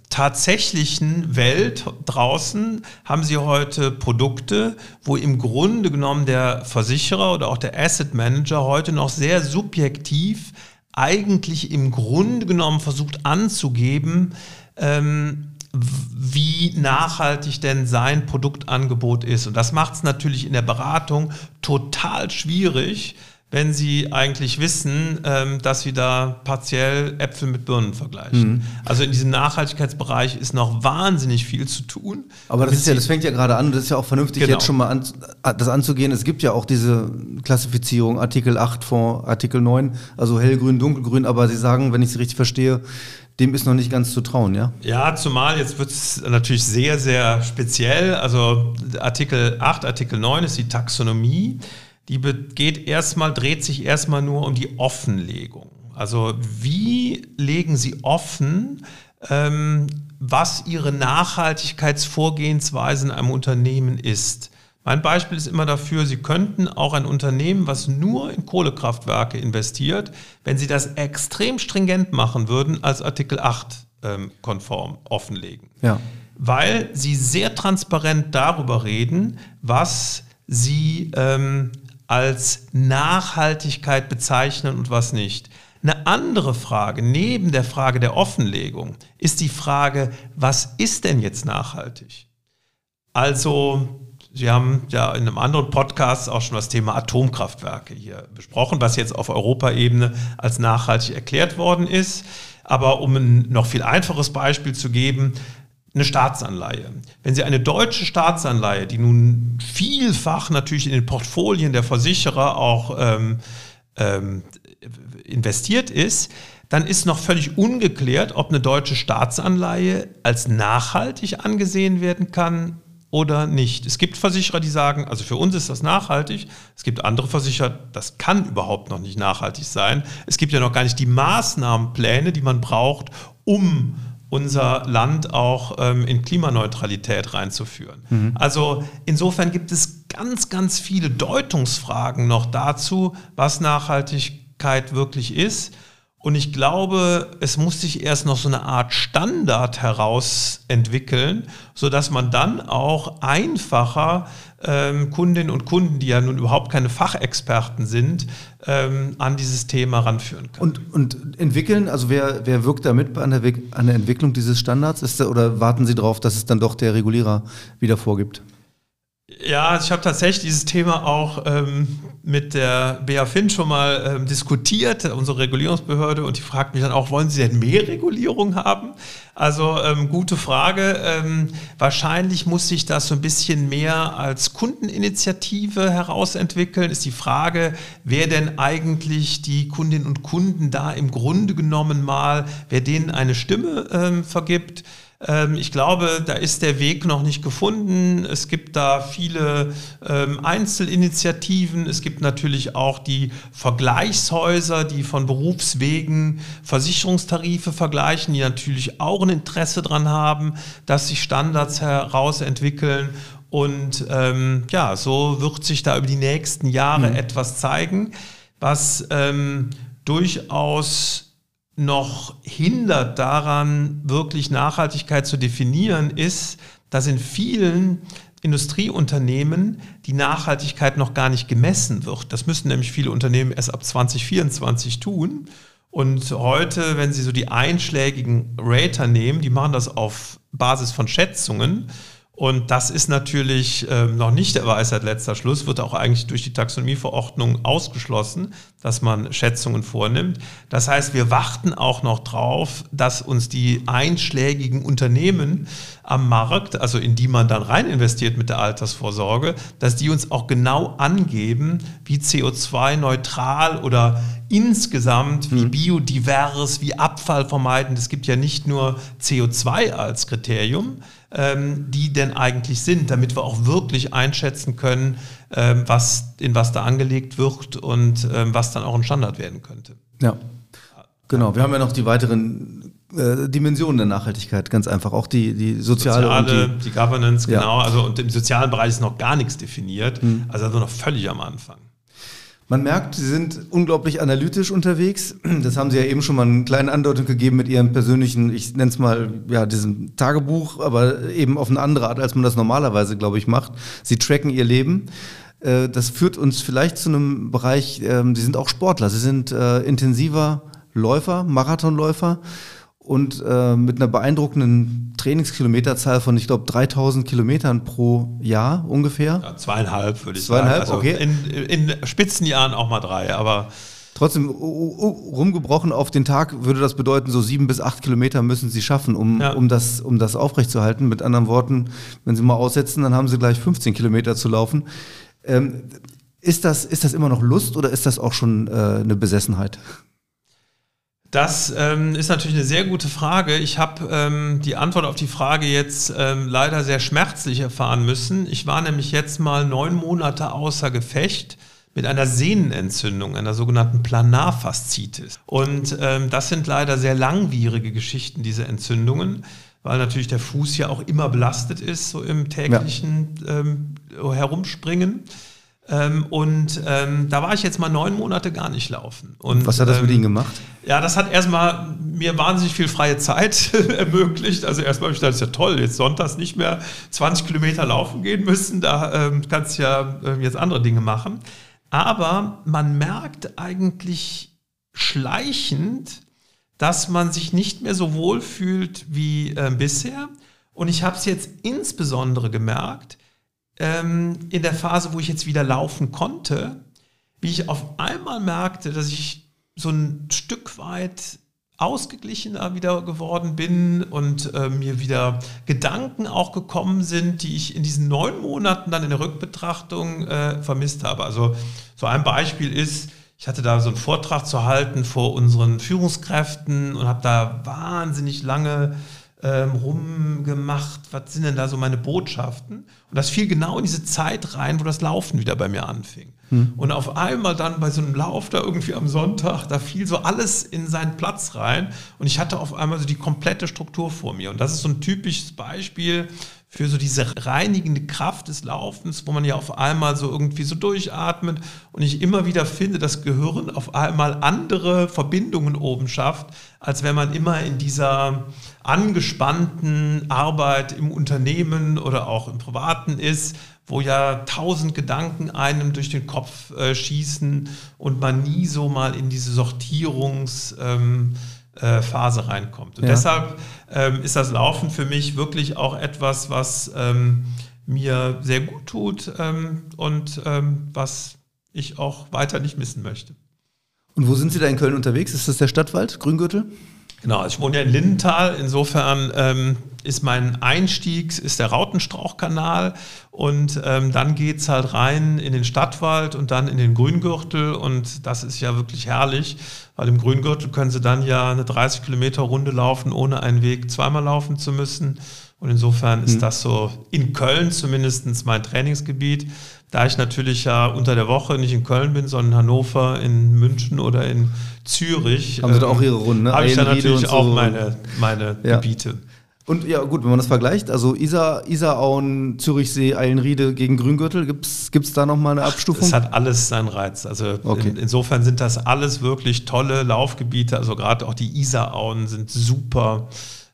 tatsächlichen Welt draußen haben Sie heute Produkte, wo im Grunde genommen der Versicherer oder auch der Asset Manager heute noch sehr subjektiv eigentlich im Grunde genommen versucht anzugeben, ähm, wie nachhaltig denn sein Produktangebot ist. Und das macht es natürlich in der Beratung total schwierig, wenn Sie eigentlich wissen, ähm, dass Sie da partiell Äpfel mit Birnen vergleichen. Mhm. Also in diesem Nachhaltigkeitsbereich ist noch wahnsinnig viel zu tun. Aber das, ist ja, das fängt ja gerade an und das ist ja auch vernünftig, genau. jetzt schon mal an, das anzugehen. Es gibt ja auch diese Klassifizierung, Artikel 8 von Artikel 9, also hellgrün, dunkelgrün, aber Sie sagen, wenn ich Sie richtig verstehe, dem ist noch nicht ganz zu trauen, ja? Ja, zumal jetzt wird es natürlich sehr, sehr speziell. Also Artikel 8, Artikel 9 ist die Taxonomie. Die geht erstmal, dreht sich erstmal nur um die Offenlegung. Also wie legen Sie offen, ähm, was Ihre Nachhaltigkeitsvorgehensweise in einem Unternehmen ist? Mein Beispiel ist immer dafür, Sie könnten auch ein Unternehmen, was nur in Kohlekraftwerke investiert, wenn Sie das extrem stringent machen würden, als Artikel 8 ähm, konform offenlegen. Ja. Weil Sie sehr transparent darüber reden, was Sie ähm, als Nachhaltigkeit bezeichnen und was nicht. Eine andere Frage neben der Frage der Offenlegung ist die Frage, was ist denn jetzt nachhaltig? Also Sie haben ja in einem anderen Podcast auch schon das Thema Atomkraftwerke hier besprochen, was jetzt auf Europaebene als nachhaltig erklärt worden ist. Aber um ein noch viel einfaches Beispiel zu geben, eine Staatsanleihe. Wenn Sie eine deutsche Staatsanleihe, die nun vielfach natürlich in den Portfolien der Versicherer auch ähm, ähm, investiert ist, dann ist noch völlig ungeklärt, ob eine deutsche Staatsanleihe als nachhaltig angesehen werden kann oder nicht. Es gibt Versicherer, die sagen, also für uns ist das nachhaltig. Es gibt andere Versicherer, das kann überhaupt noch nicht nachhaltig sein. Es gibt ja noch gar nicht die Maßnahmenpläne, die man braucht, um unser Land auch ähm, in Klimaneutralität reinzuführen. Mhm. Also insofern gibt es ganz, ganz viele Deutungsfragen noch dazu, was Nachhaltigkeit wirklich ist. Und ich glaube, es muss sich erst noch so eine Art Standard herausentwickeln, sodass man dann auch einfacher ähm, Kundinnen und Kunden, die ja nun überhaupt keine Fachexperten sind, ähm, an dieses Thema ranführen kann. Und, und entwickeln, also wer, wer wirkt da mit an der, an der Entwicklung dieses Standards? Ist oder warten Sie darauf, dass es dann doch der Regulierer wieder vorgibt? Ja, also ich habe tatsächlich dieses Thema auch ähm, mit der BaFin schon mal ähm, diskutiert, unsere Regulierungsbehörde, und die fragt mich dann auch, wollen Sie denn mehr Regulierung haben? Also ähm, gute Frage. Ähm, wahrscheinlich muss sich das so ein bisschen mehr als Kundeninitiative herausentwickeln. Ist die Frage, wer denn eigentlich die Kundinnen und Kunden da im Grunde genommen mal, wer denen eine Stimme ähm, vergibt. Ähm, ich glaube, da ist der Weg noch nicht gefunden. Es gibt da viele ähm, Einzelinitiativen. Es gibt natürlich auch die Vergleichshäuser, die von Berufswegen Versicherungstarife vergleichen, die natürlich auch ein Interesse daran haben, dass sich Standards herausentwickeln. Und ähm, ja, so wird sich da über die nächsten Jahre mhm. etwas zeigen, was ähm, durchaus noch hindert daran, wirklich Nachhaltigkeit zu definieren, ist, dass in vielen Industrieunternehmen die Nachhaltigkeit noch gar nicht gemessen wird. Das müssen nämlich viele Unternehmen erst ab 2024 tun. Und heute, wenn Sie so die einschlägigen Rater nehmen, die machen das auf Basis von Schätzungen. Und das ist natürlich äh, noch nicht der Weisheit letzter Schluss, wird auch eigentlich durch die Taxonomieverordnung ausgeschlossen, dass man Schätzungen vornimmt. Das heißt, wir warten auch noch drauf, dass uns die einschlägigen Unternehmen am Markt, also in die man dann rein investiert mit der Altersvorsorge, dass die uns auch genau angeben, wie CO2-neutral oder insgesamt, wie mhm. biodivers, wie Abfall vermeiden. Es gibt ja nicht nur CO2 als Kriterium, ähm, die denn eigentlich sind, damit wir auch wirklich einschätzen können, ähm, was, in was da angelegt wird und ähm, was dann auch ein Standard werden könnte. Ja, genau. Wir haben ja noch die weiteren äh, Dimensionen der Nachhaltigkeit, ganz einfach. Auch die, die soziale, soziale die, die, Governance, ja. genau. Also und im sozialen Bereich ist noch gar nichts definiert. Mhm. Also, also noch völlig am Anfang. Man merkt, Sie sind unglaublich analytisch unterwegs. Das haben Sie ja eben schon mal eine kleine Andeutung gegeben mit Ihrem persönlichen, ich nenne es mal, ja, diesem Tagebuch, aber eben auf eine andere Art, als man das normalerweise, glaube ich, macht. Sie tracken Ihr Leben. Äh, das führt uns vielleicht zu einem Bereich, ähm, Sie sind auch Sportler, Sie sind äh, intensiver Läufer, Marathonläufer und äh, mit einer beeindruckenden Trainingskilometerzahl von, ich glaube, 3000 Kilometern pro Jahr ungefähr. Ja, zweieinhalb würde ich zweieinhalb, sagen. Zweieinhalb, also okay. In, in, Spitzenjahren auch mal drei, aber. Trotzdem, rumgebrochen auf den Tag würde das bedeuten, so sieben bis acht Kilometer müssen Sie schaffen, um, ja. um, das, um das aufrechtzuerhalten. Mit anderen Worten, wenn Sie mal aussetzen, dann haben Sie gleich 15 Kilometer zu laufen. Ähm, ist, das, ist das immer noch Lust oder ist das auch schon äh, eine Besessenheit? Das ähm, ist natürlich eine sehr gute Frage. Ich habe ähm, die Antwort auf die Frage jetzt ähm, leider sehr schmerzlich erfahren müssen. Ich war nämlich jetzt mal neun Monate außer Gefecht mit einer Sehnenentzündung, einer sogenannten Planarfaszitis. Und ähm, das sind leider sehr langwierige Geschichten, diese Entzündungen, weil natürlich der Fuß ja auch immer belastet ist, so im täglichen ja. Ähm, Herumspringen. Ähm, und ähm, da war ich jetzt mal neun Monate gar nicht laufen. Und, Was hat das ähm, mit Ihnen gemacht? Ja, das hat erstmal mir wahnsinnig viel freie Zeit ermöglicht. Also erstmal habe ich gedacht, das ist ja toll, jetzt sonntags nicht mehr 20 Kilometer laufen gehen müssen. Da ähm, kannst du ja äh, jetzt andere Dinge machen. Aber man merkt eigentlich schleichend, dass man sich nicht mehr so wohl fühlt wie äh, bisher. Und ich habe es jetzt insbesondere gemerkt, ähm, in der Phase, wo ich jetzt wieder laufen konnte, wie ich auf einmal merkte, dass ich so ein Stück weit ausgeglichener wieder geworden bin und äh, mir wieder Gedanken auch gekommen sind, die ich in diesen neun Monaten dann in der Rückbetrachtung äh, vermisst habe. Also so ein Beispiel ist, ich hatte da so einen Vortrag zu halten vor unseren Führungskräften und habe da wahnsinnig lange ähm, rumgemacht, was sind denn da so meine Botschaften? Und das fiel genau in diese Zeit rein, wo das Laufen wieder bei mir anfing. Hm. Und auf einmal dann bei so einem Lauf da irgendwie am Sonntag, da fiel so alles in seinen Platz rein und ich hatte auf einmal so die komplette Struktur vor mir. Und das ist so ein typisches Beispiel für so diese reinigende Kraft des Laufens, wo man ja auf einmal so irgendwie so durchatmet und ich immer wieder finde, dass Gehirn auf einmal andere Verbindungen oben schafft, als wenn man immer in dieser angespannten Arbeit im Unternehmen oder auch im Privaten ist, wo ja tausend Gedanken einem durch den Kopf äh, schießen und man nie so mal in diese Sortierungs... Ähm, äh, Phase reinkommt. Und ja. deshalb ähm, ist das Laufen für mich wirklich auch etwas, was ähm, mir sehr gut tut ähm, und ähm, was ich auch weiter nicht missen möchte. Und wo sind Sie da in Köln unterwegs? Ist das der Stadtwald, Grüngürtel? Genau, ich wohne ja in Lindenthal. Insofern ähm, ist mein Einstieg, ist der Rautenstrauchkanal und ähm, dann geht es halt rein in den Stadtwald und dann in den Grüngürtel und das ist ja wirklich herrlich, weil im Grüngürtel können Sie dann ja eine 30 Kilometer Runde laufen, ohne einen Weg zweimal laufen zu müssen. Und insofern ist mhm. das so in Köln zumindest mein Trainingsgebiet. Da ich natürlich ja unter der Woche nicht in Köln bin, sondern in Hannover, in München oder in Zürich. Haben Sie da auch Ihre Runden, ne? Habe ich da natürlich so. auch meine, meine ja. Gebiete. Und ja, gut, wenn man das vergleicht, also Isar, Isarauen, Zürichsee, Eilenriede gegen Grüngürtel, gibt es da nochmal eine Abstufung? Es hat alles seinen Reiz. Also okay. in, insofern sind das alles wirklich tolle Laufgebiete. Also gerade auch die Isarauen sind super.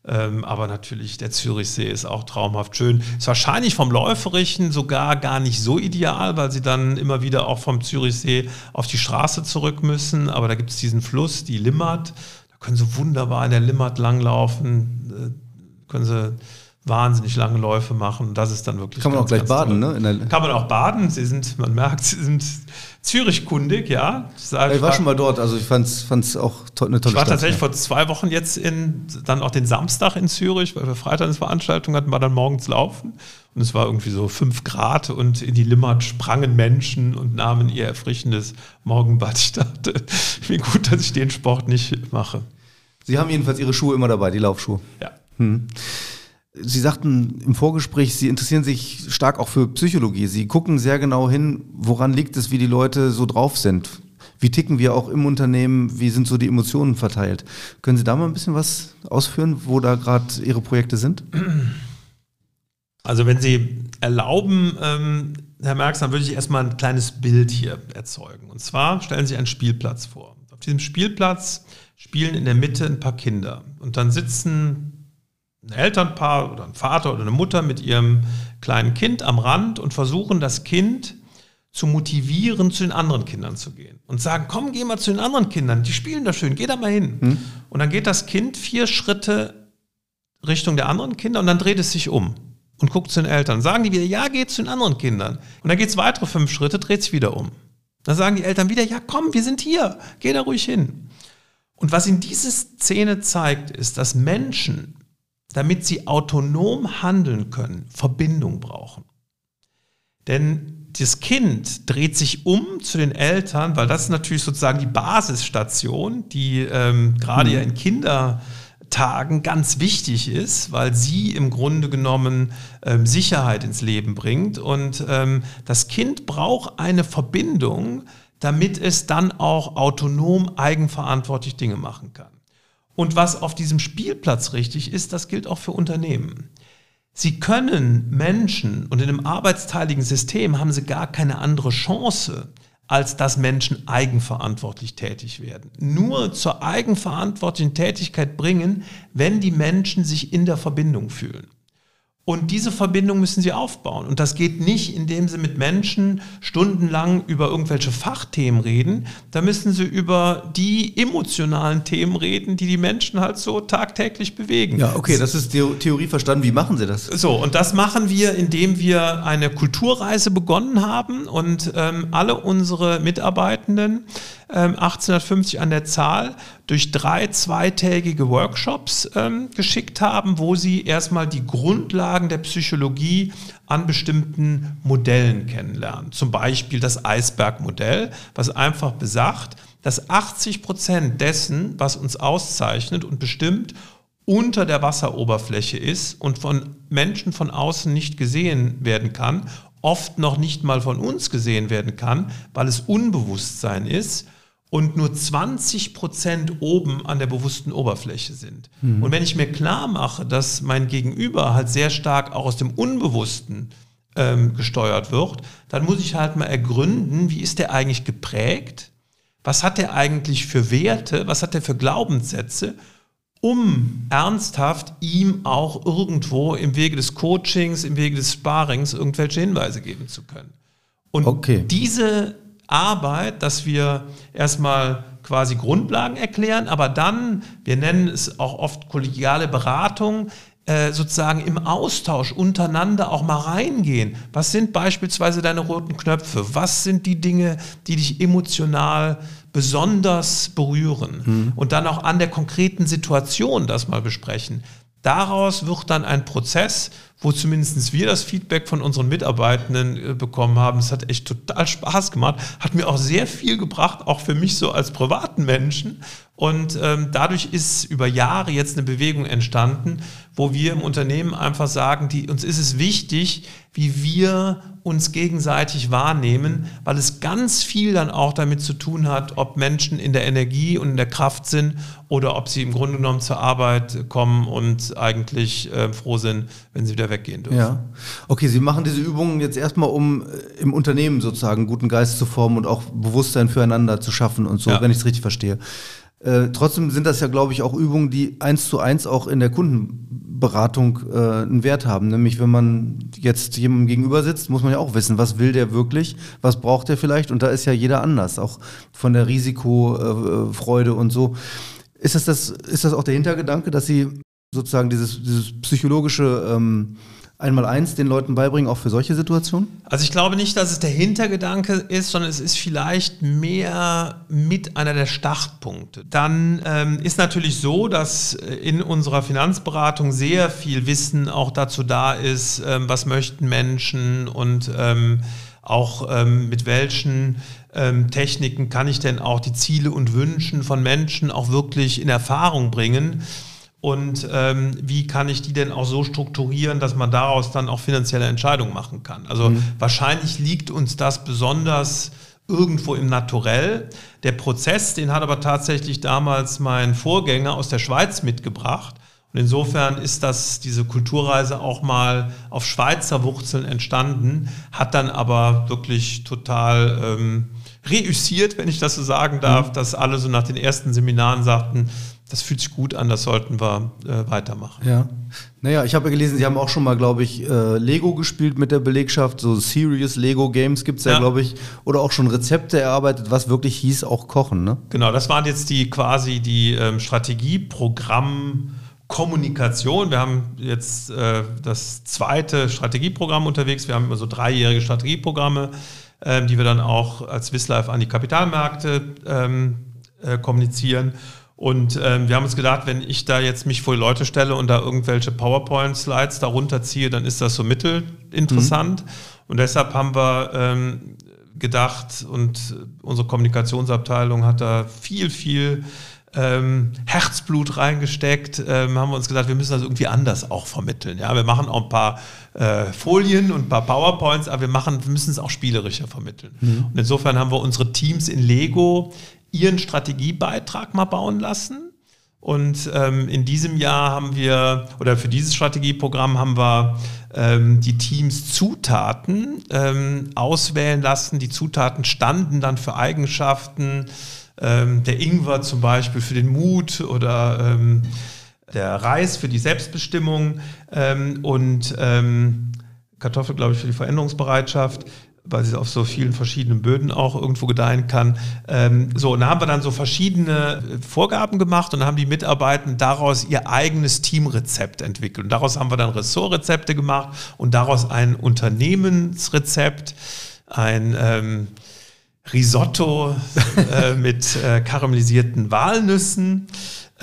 Ähm, aber natürlich, der Zürichsee ist auch traumhaft schön. Ist wahrscheinlich vom Läuferischen sogar gar nicht so ideal, weil sie dann immer wieder auch vom Zürichsee auf die Straße zurück müssen. Aber da gibt es diesen Fluss, die Limmat. Da können sie wunderbar in der Limmat langlaufen. Äh, können sie wahnsinnig lange Läufe machen. Das ist dann wirklich. Kann man ganz, auch gleich baden, toll. ne? Kann man auch baden. Sie sind, man merkt, sie sind Zürich-kundig, ja. Ich, ich, war schon mal dort, also ich fand es auch to eine tolle Ich war Stadt, tatsächlich ja. vor zwei Wochen jetzt in, dann auch den Samstag in Zürich, weil wir Freitag eine Veranstaltung hatten, war dann morgens laufen. Und es war irgendwie so fünf Grad und in die Limmat sprangen Menschen und nahmen ihr erfrischendes Morgenbad. Ich dachte, wie gut, dass ich den Sport nicht mache. Sie haben jedenfalls Ihre Schuhe immer dabei, die Laufschuhe. Ja. Hm. Sie sagten im Vorgespräch, Sie interessieren sich stark auch für Psychologie. Sie gucken sehr genau hin, woran liegt es, wie die Leute so drauf sind. Wie ticken wir auch im Unternehmen? Wie sind so die Emotionen verteilt? Können Sie da mal ein bisschen was ausführen, wo da gerade Ihre Projekte sind? Also wenn Sie erlauben, ähm, Herr Merks, dann würde ich erstmal ein kleines Bild hier erzeugen. Und zwar stellen Sie einen Spielplatz vor. Auf diesem Spielplatz spielen in der Mitte ein paar Kinder. Und dann sitzen ein Elternpaar oder ein Vater oder eine Mutter mit ihrem kleinen Kind am Rand und versuchen das Kind zu motivieren, zu den anderen Kindern zu gehen. Und sagen, komm, geh mal zu den anderen Kindern, die spielen da schön, geh da mal hin. Hm. Und dann geht das Kind vier Schritte Richtung der anderen Kinder und dann dreht es sich um und guckt zu den Eltern. Sagen die wieder, ja, geh zu den anderen Kindern. Und dann geht es weitere fünf Schritte, dreht sich wieder um. Dann sagen die Eltern wieder, ja, komm, wir sind hier, geh da ruhig hin. Und was in diese Szene zeigt, ist, dass Menschen damit sie autonom handeln können, Verbindung brauchen. Denn das Kind dreht sich um zu den Eltern, weil das ist natürlich sozusagen die Basisstation, die ähm, gerade mhm. ja in Kindertagen ganz wichtig ist, weil sie im Grunde genommen ähm, Sicherheit ins Leben bringt. Und ähm, das Kind braucht eine Verbindung, damit es dann auch autonom eigenverantwortlich Dinge machen kann. Und was auf diesem Spielplatz richtig ist, das gilt auch für Unternehmen. Sie können Menschen und in einem arbeitsteiligen System haben sie gar keine andere Chance, als dass Menschen eigenverantwortlich tätig werden. Nur zur eigenverantwortlichen Tätigkeit bringen, wenn die Menschen sich in der Verbindung fühlen. Und diese Verbindung müssen sie aufbauen. Und das geht nicht, indem sie mit Menschen stundenlang über irgendwelche Fachthemen reden. Da müssen sie über die emotionalen Themen reden, die die Menschen halt so tagtäglich bewegen. Ja, okay, das ist Theorie verstanden. Wie machen Sie das? So, und das machen wir, indem wir eine Kulturreise begonnen haben und ähm, alle unsere Mitarbeitenden 1850 ähm, an der Zahl durch drei zweitägige Workshops ähm, geschickt haben, wo sie erstmal die Grundlagen der Psychologie an bestimmten Modellen kennenlernen. Zum Beispiel das Eisbergmodell, was einfach besagt, dass 80 Prozent dessen, was uns auszeichnet und bestimmt, unter der Wasseroberfläche ist und von Menschen von außen nicht gesehen werden kann, oft noch nicht mal von uns gesehen werden kann, weil es Unbewusstsein ist und nur 20 Prozent oben an der bewussten Oberfläche sind. Mhm. Und wenn ich mir klar mache, dass mein Gegenüber halt sehr stark auch aus dem Unbewussten ähm, gesteuert wird, dann muss ich halt mal ergründen, wie ist der eigentlich geprägt? Was hat der eigentlich für Werte? Was hat er für Glaubenssätze? um ernsthaft ihm auch irgendwo im Wege des Coachings, im Wege des Sparings irgendwelche Hinweise geben zu können. Und okay. diese Arbeit, dass wir erstmal quasi Grundlagen erklären, aber dann, wir nennen es auch oft kollegiale Beratung, äh, sozusagen im Austausch untereinander auch mal reingehen. Was sind beispielsweise deine roten Knöpfe? Was sind die Dinge, die dich emotional besonders berühren? Mhm. Und dann auch an der konkreten Situation das mal besprechen. Daraus wird dann ein Prozess, wo zumindest wir das Feedback von unseren Mitarbeitenden äh, bekommen haben. Es hat echt total Spaß gemacht, hat mir auch sehr viel gebracht, auch für mich so als privaten Menschen. Und ähm, dadurch ist über Jahre jetzt eine Bewegung entstanden, wo wir im Unternehmen einfach sagen, die, uns ist es wichtig, wie wir uns gegenseitig wahrnehmen, weil es ganz viel dann auch damit zu tun hat, ob Menschen in der Energie und in der Kraft sind oder ob sie im Grunde genommen zur Arbeit kommen und eigentlich äh, froh sind, wenn sie wieder weggehen dürfen. Ja. Okay, Sie machen diese Übungen jetzt erstmal, um äh, im Unternehmen sozusagen guten Geist zu formen und auch Bewusstsein füreinander zu schaffen und so, ja. wenn ich es richtig verstehe. Äh, trotzdem sind das ja, glaube ich, auch Übungen, die eins zu eins auch in der Kundenberatung äh, einen Wert haben. Nämlich, wenn man jetzt jemandem gegenüber sitzt, muss man ja auch wissen, was will der wirklich, was braucht er vielleicht. Und da ist ja jeder anders, auch von der Risikofreude äh, und so. Ist das, das, ist das auch der Hintergedanke, dass Sie sozusagen dieses, dieses psychologische ähm, einmal eins den Leuten beibringen, auch für solche Situationen? Also ich glaube nicht, dass es der Hintergedanke ist, sondern es ist vielleicht mehr mit einer der Startpunkte. Dann ähm, ist natürlich so, dass in unserer Finanzberatung sehr viel Wissen auch dazu da ist, ähm, was möchten Menschen und ähm, auch ähm, mit welchen ähm, Techniken kann ich denn auch die Ziele und Wünschen von Menschen auch wirklich in Erfahrung bringen und ähm, wie kann ich die denn auch so strukturieren, dass man daraus dann auch finanzielle Entscheidungen machen kann. Also mhm. wahrscheinlich liegt uns das besonders irgendwo im Naturell. Der Prozess, den hat aber tatsächlich damals mein Vorgänger aus der Schweiz mitgebracht. Und insofern ist das, diese Kulturreise auch mal auf Schweizer Wurzeln entstanden, hat dann aber wirklich total ähm, reüssiert, wenn ich das so sagen darf, mhm. dass alle so nach den ersten Seminaren sagten, das fühlt sich gut an, das sollten wir äh, weitermachen. Ja. Naja, ich habe ja gelesen, Sie haben auch schon mal, glaube ich, äh, Lego gespielt mit der Belegschaft. So Serious Lego Games gibt es ja, ja. glaube ich. Oder auch schon Rezepte erarbeitet, was wirklich hieß, auch kochen, ne? Genau, das waren jetzt die quasi die ähm, Strategieprogramm. Kommunikation. Wir haben jetzt äh, das zweite Strategieprogramm unterwegs. Wir haben immer so dreijährige Strategieprogramme, äh, die wir dann auch als Swisslife an die Kapitalmärkte ähm, äh, kommunizieren. Und ähm, wir haben uns gedacht, wenn ich da jetzt mich vor die Leute stelle und da irgendwelche PowerPoint-Slides darunter ziehe, dann ist das so mittelinteressant. Mhm. Und deshalb haben wir ähm, gedacht und unsere Kommunikationsabteilung hat da viel, viel ähm, Herzblut reingesteckt, ähm, haben wir uns gedacht, wir müssen das irgendwie anders auch vermitteln. Ja, wir machen auch ein paar äh, Folien und ein paar PowerPoints, aber wir machen, wir müssen es auch spielerischer vermitteln. Mhm. Und insofern haben wir unsere Teams in Lego ihren Strategiebeitrag mal bauen lassen. Und ähm, in diesem Jahr haben wir, oder für dieses Strategieprogramm haben wir ähm, die Teams Zutaten ähm, auswählen lassen. Die Zutaten standen dann für Eigenschaften. Ähm, der Ingwer zum Beispiel für den Mut oder ähm, der Reis für die Selbstbestimmung ähm, und Kartoffel, glaube ich, für die Veränderungsbereitschaft weil sie auf so vielen verschiedenen Böden auch irgendwo gedeihen kann. Ähm, so, und da haben wir dann so verschiedene Vorgaben gemacht und dann haben die Mitarbeiter daraus ihr eigenes Teamrezept entwickelt. Und daraus haben wir dann Ressortrezepte gemacht und daraus ein Unternehmensrezept, ein ähm, Risotto äh, mit äh, karamellisierten Walnüssen.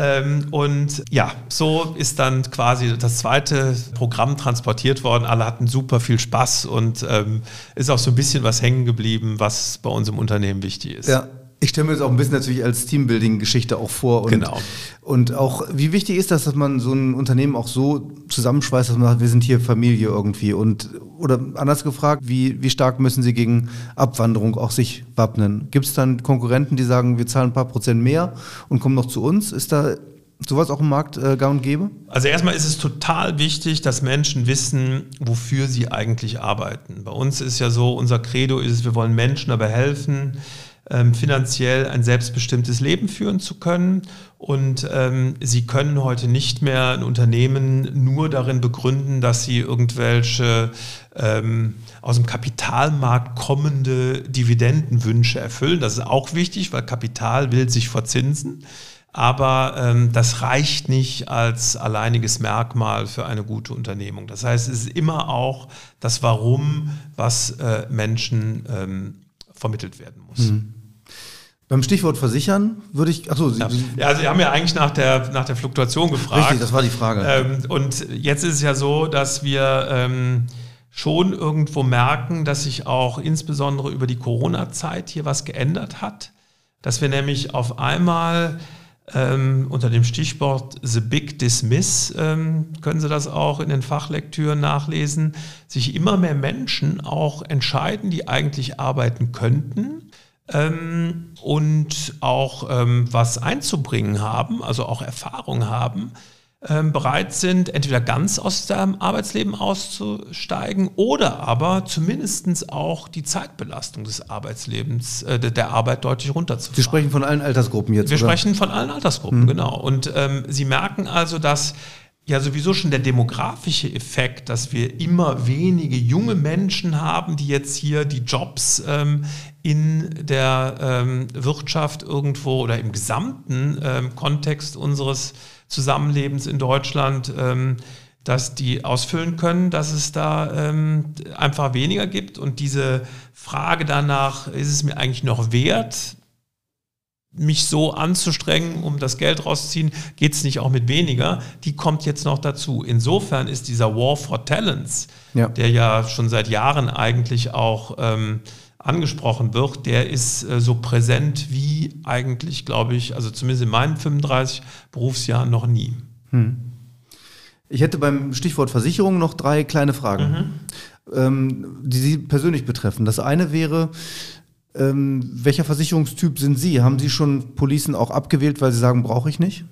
Ähm, und ja, so ist dann quasi das zweite Programm transportiert worden. Alle hatten super viel Spaß und ähm, ist auch so ein bisschen was hängen geblieben, was bei uns im Unternehmen wichtig ist. Ja, ich stelle mir das auch ein bisschen natürlich als Teambuilding-Geschichte auch vor. Und, genau. Und auch, wie wichtig ist das, dass man so ein Unternehmen auch so zusammenschweißt, dass man sagt, wir sind hier Familie irgendwie. Und, oder anders gefragt, wie, wie stark müssen Sie gegen Abwanderung auch sich wappnen? Gibt es dann Konkurrenten, die sagen, wir zahlen ein paar Prozent mehr und kommen noch zu uns? Ist da sowas auch im Markt äh, gang und gäbe? Also erstmal ist es total wichtig, dass Menschen wissen, wofür sie eigentlich arbeiten. Bei uns ist ja so, unser Credo ist, wir wollen Menschen dabei helfen, ähm, finanziell ein selbstbestimmtes Leben führen zu können. Und ähm, sie können heute nicht mehr ein Unternehmen nur darin begründen, dass sie irgendwelche ähm, aus dem Kapitalmarkt kommende Dividendenwünsche erfüllen. Das ist auch wichtig, weil Kapital will sich verzinsen. Aber ähm, das reicht nicht als alleiniges Merkmal für eine gute Unternehmung. Das heißt, es ist immer auch das Warum, was äh, Menschen ähm, vermittelt werden muss. Mhm. Beim Stichwort versichern würde ich, achso, Sie, ja. ja, Sie haben ja eigentlich nach der, nach der Fluktuation gefragt. Richtig, das war die Frage. Ähm, und jetzt ist es ja so, dass wir ähm, schon irgendwo merken, dass sich auch insbesondere über die Corona-Zeit hier was geändert hat. Dass wir nämlich auf einmal ähm, unter dem Stichwort The Big Dismiss, ähm, können Sie das auch in den Fachlektüren nachlesen, sich immer mehr Menschen auch entscheiden, die eigentlich arbeiten könnten ähm, und auch ähm, was einzubringen haben, also auch Erfahrung haben ähm, bereit sind, entweder ganz aus dem Arbeitsleben auszusteigen oder aber zumindest auch die Zeitbelastung des Arbeitslebens, äh, der Arbeit deutlich runterzufahren. Sie sprechen von allen Altersgruppen jetzt. Wir oder? sprechen von allen Altersgruppen, mhm. genau. Und ähm, Sie merken also, dass ja sowieso schon der demografische Effekt, dass wir immer wenige junge Menschen haben, die jetzt hier die Jobs ähm, in der ähm, Wirtschaft irgendwo oder im gesamten ähm, Kontext unseres Zusammenlebens in Deutschland, ähm, dass die ausfüllen können, dass es da ähm, einfach weniger gibt. Und diese Frage danach, ist es mir eigentlich noch wert, mich so anzustrengen, um das Geld rauszuziehen, geht es nicht auch mit weniger, die kommt jetzt noch dazu. Insofern ist dieser War for Talents, ja. der ja schon seit Jahren eigentlich auch ähm, angesprochen wird, der ist äh, so präsent wie eigentlich, glaube ich, also zumindest in meinen 35 Berufsjahren noch nie. Hm. Ich hätte beim Stichwort Versicherung noch drei kleine Fragen, mhm. ähm, die Sie persönlich betreffen. Das eine wäre, ähm, welcher Versicherungstyp sind Sie? Haben Sie schon Policen auch abgewählt, weil Sie sagen, brauche ich nicht?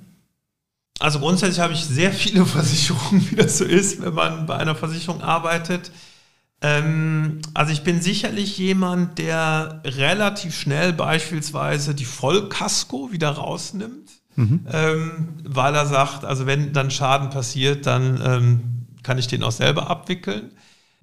Also grundsätzlich habe ich sehr viele Versicherungen, wie das so ist, wenn man bei einer Versicherung arbeitet. Ähm, also ich bin sicherlich jemand, der relativ schnell beispielsweise die Vollkasko wieder rausnimmt, mhm. ähm, weil er sagt, also wenn dann Schaden passiert, dann ähm, kann ich den auch selber abwickeln.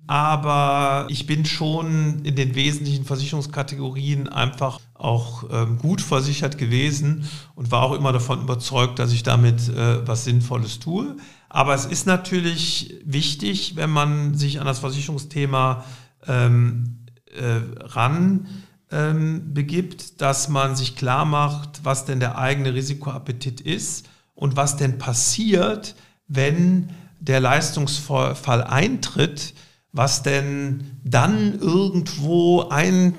Aber ich bin schon in den wesentlichen Versicherungskategorien einfach auch ähm, gut versichert gewesen und war auch immer davon überzeugt, dass ich damit äh, was Sinnvolles tue. Aber es ist natürlich wichtig, wenn man sich an das Versicherungsthema ähm, äh, ran ähm, begibt, dass man sich klar macht, was denn der eigene Risikoappetit ist und was denn passiert, wenn der Leistungsfall eintritt, was denn dann irgendwo ein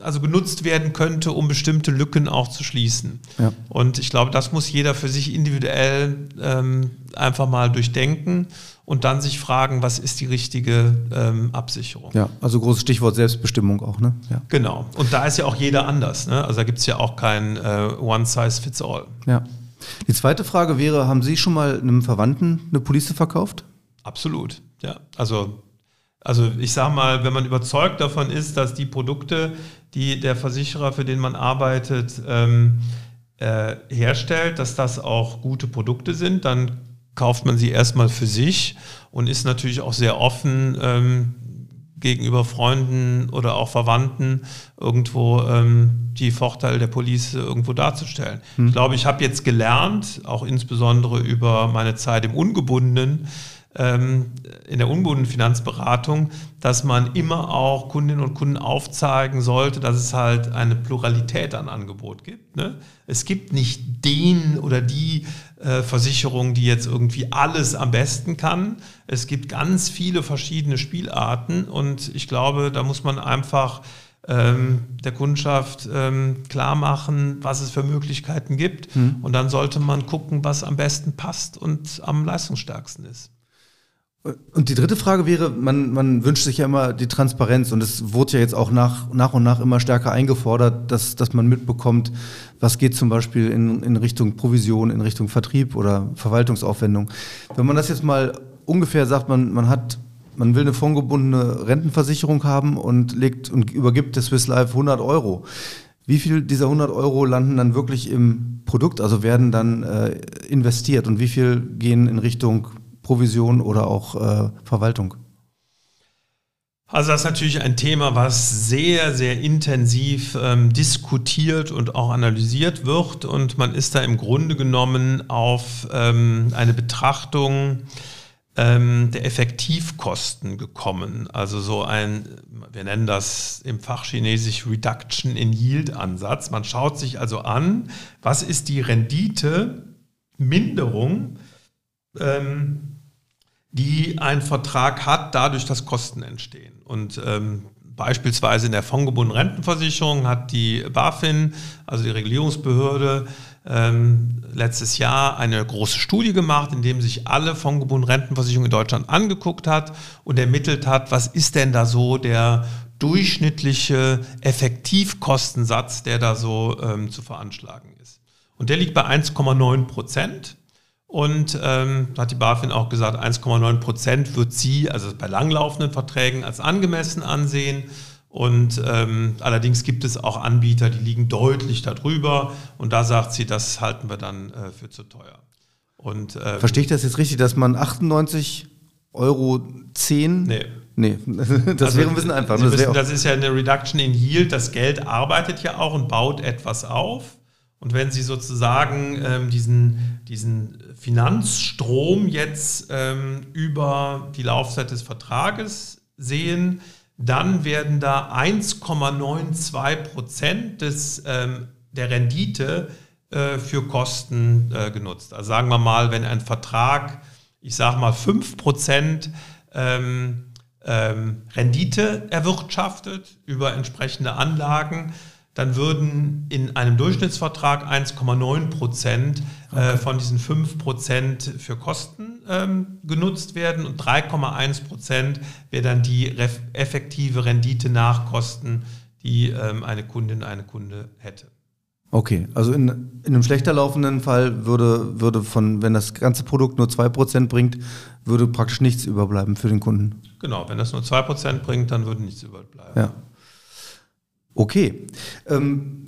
also genutzt werden könnte, um bestimmte Lücken auch zu schließen. Ja. Und ich glaube, das muss jeder für sich individuell ähm, einfach mal durchdenken und dann sich fragen, was ist die richtige ähm, Absicherung. Ja, also großes Stichwort Selbstbestimmung auch, ne? Ja. Genau. Und da ist ja auch jeder anders. Ne? Also da gibt es ja auch kein äh, One Size Fits All. Ja. Die zweite Frage wäre, haben Sie schon mal einem Verwandten eine Police verkauft? Absolut, ja. Also also ich sage mal, wenn man überzeugt davon ist, dass die Produkte, die der Versicherer, für den man arbeitet, ähm, äh, herstellt, dass das auch gute Produkte sind, dann kauft man sie erstmal für sich und ist natürlich auch sehr offen ähm, gegenüber Freunden oder auch Verwandten irgendwo ähm, die Vorteile der Police irgendwo darzustellen. Hm. Ich glaube, ich habe jetzt gelernt, auch insbesondere über meine Zeit im Ungebundenen, ähm, in der unbundenen Finanzberatung, dass man immer auch Kundinnen und Kunden aufzeigen sollte, dass es halt eine Pluralität an Angebot gibt. Ne? Es gibt nicht den oder die äh, Versicherung, die jetzt irgendwie alles am besten kann. Es gibt ganz viele verschiedene Spielarten und ich glaube, da muss man einfach ähm, der Kundschaft ähm, klar machen, was es für Möglichkeiten gibt. Hm. Und dann sollte man gucken, was am besten passt und am leistungsstärksten ist. Und die dritte Frage wäre, man, man wünscht sich ja immer die Transparenz und es wurde ja jetzt auch nach, nach und nach immer stärker eingefordert, dass, dass man mitbekommt, was geht zum Beispiel in, in Richtung Provision, in Richtung Vertrieb oder Verwaltungsaufwendung. Wenn man das jetzt mal ungefähr sagt, man, man hat, man will eine fondgebundene Rentenversicherung haben und legt und übergibt der Swiss Life 100 Euro. Wie viel dieser 100 Euro landen dann wirklich im Produkt, also werden dann äh, investiert und wie viel gehen in Richtung Provision oder auch äh, Verwaltung? Also das ist natürlich ein Thema, was sehr, sehr intensiv ähm, diskutiert und auch analysiert wird. Und man ist da im Grunde genommen auf ähm, eine Betrachtung ähm, der Effektivkosten gekommen. Also so ein, wir nennen das im Fachchinesisch Reduction in Yield Ansatz. Man schaut sich also an, was ist die Rendite-Minderung, ähm, die ein Vertrag hat, dadurch, dass Kosten entstehen. Und ähm, beispielsweise in der fondgebundenen Rentenversicherung hat die BaFin, also die Regulierungsbehörde, ähm, letztes Jahr eine große Studie gemacht, in dem sich alle fondgebundenen Rentenversicherungen in Deutschland angeguckt hat und ermittelt hat, was ist denn da so der durchschnittliche Effektivkostensatz, der da so ähm, zu veranschlagen ist. Und der liegt bei 1,9 Prozent. Und ähm, hat die BaFin auch gesagt, 1,9 Prozent wird sie, also bei langlaufenden Verträgen, als angemessen ansehen. Und ähm, allerdings gibt es auch Anbieter, die liegen deutlich darüber. Und da sagt sie, das halten wir dann äh, für zu teuer. Und, ähm, Verstehe ich das jetzt richtig, dass man 98 Euro 10? Nee. Nee, das also, wäre ein bisschen einfach. Das, wissen, das ist ja eine Reduction in Yield. Das Geld arbeitet ja auch und baut etwas auf. Und wenn Sie sozusagen ähm, diesen, diesen Finanzstrom jetzt ähm, über die Laufzeit des Vertrages sehen, dann werden da 1,92 Prozent des, ähm, der Rendite äh, für Kosten äh, genutzt. Also sagen wir mal, wenn ein Vertrag, ich sage mal 5 Prozent ähm, ähm, Rendite erwirtschaftet über entsprechende Anlagen, dann würden in einem Durchschnittsvertrag 1,9 Prozent äh, okay. von diesen 5 Prozent für Kosten ähm, genutzt werden und 3,1 Prozent wäre dann die effektive Rendite nach Kosten, die ähm, eine Kundin, eine Kunde hätte. Okay, also in, in einem schlechter laufenden Fall würde, würde von, wenn das ganze Produkt nur 2% bringt, würde praktisch nichts überbleiben für den Kunden. Genau, wenn das nur 2% bringt, dann würde nichts überbleiben. Ja. Okay. Ähm,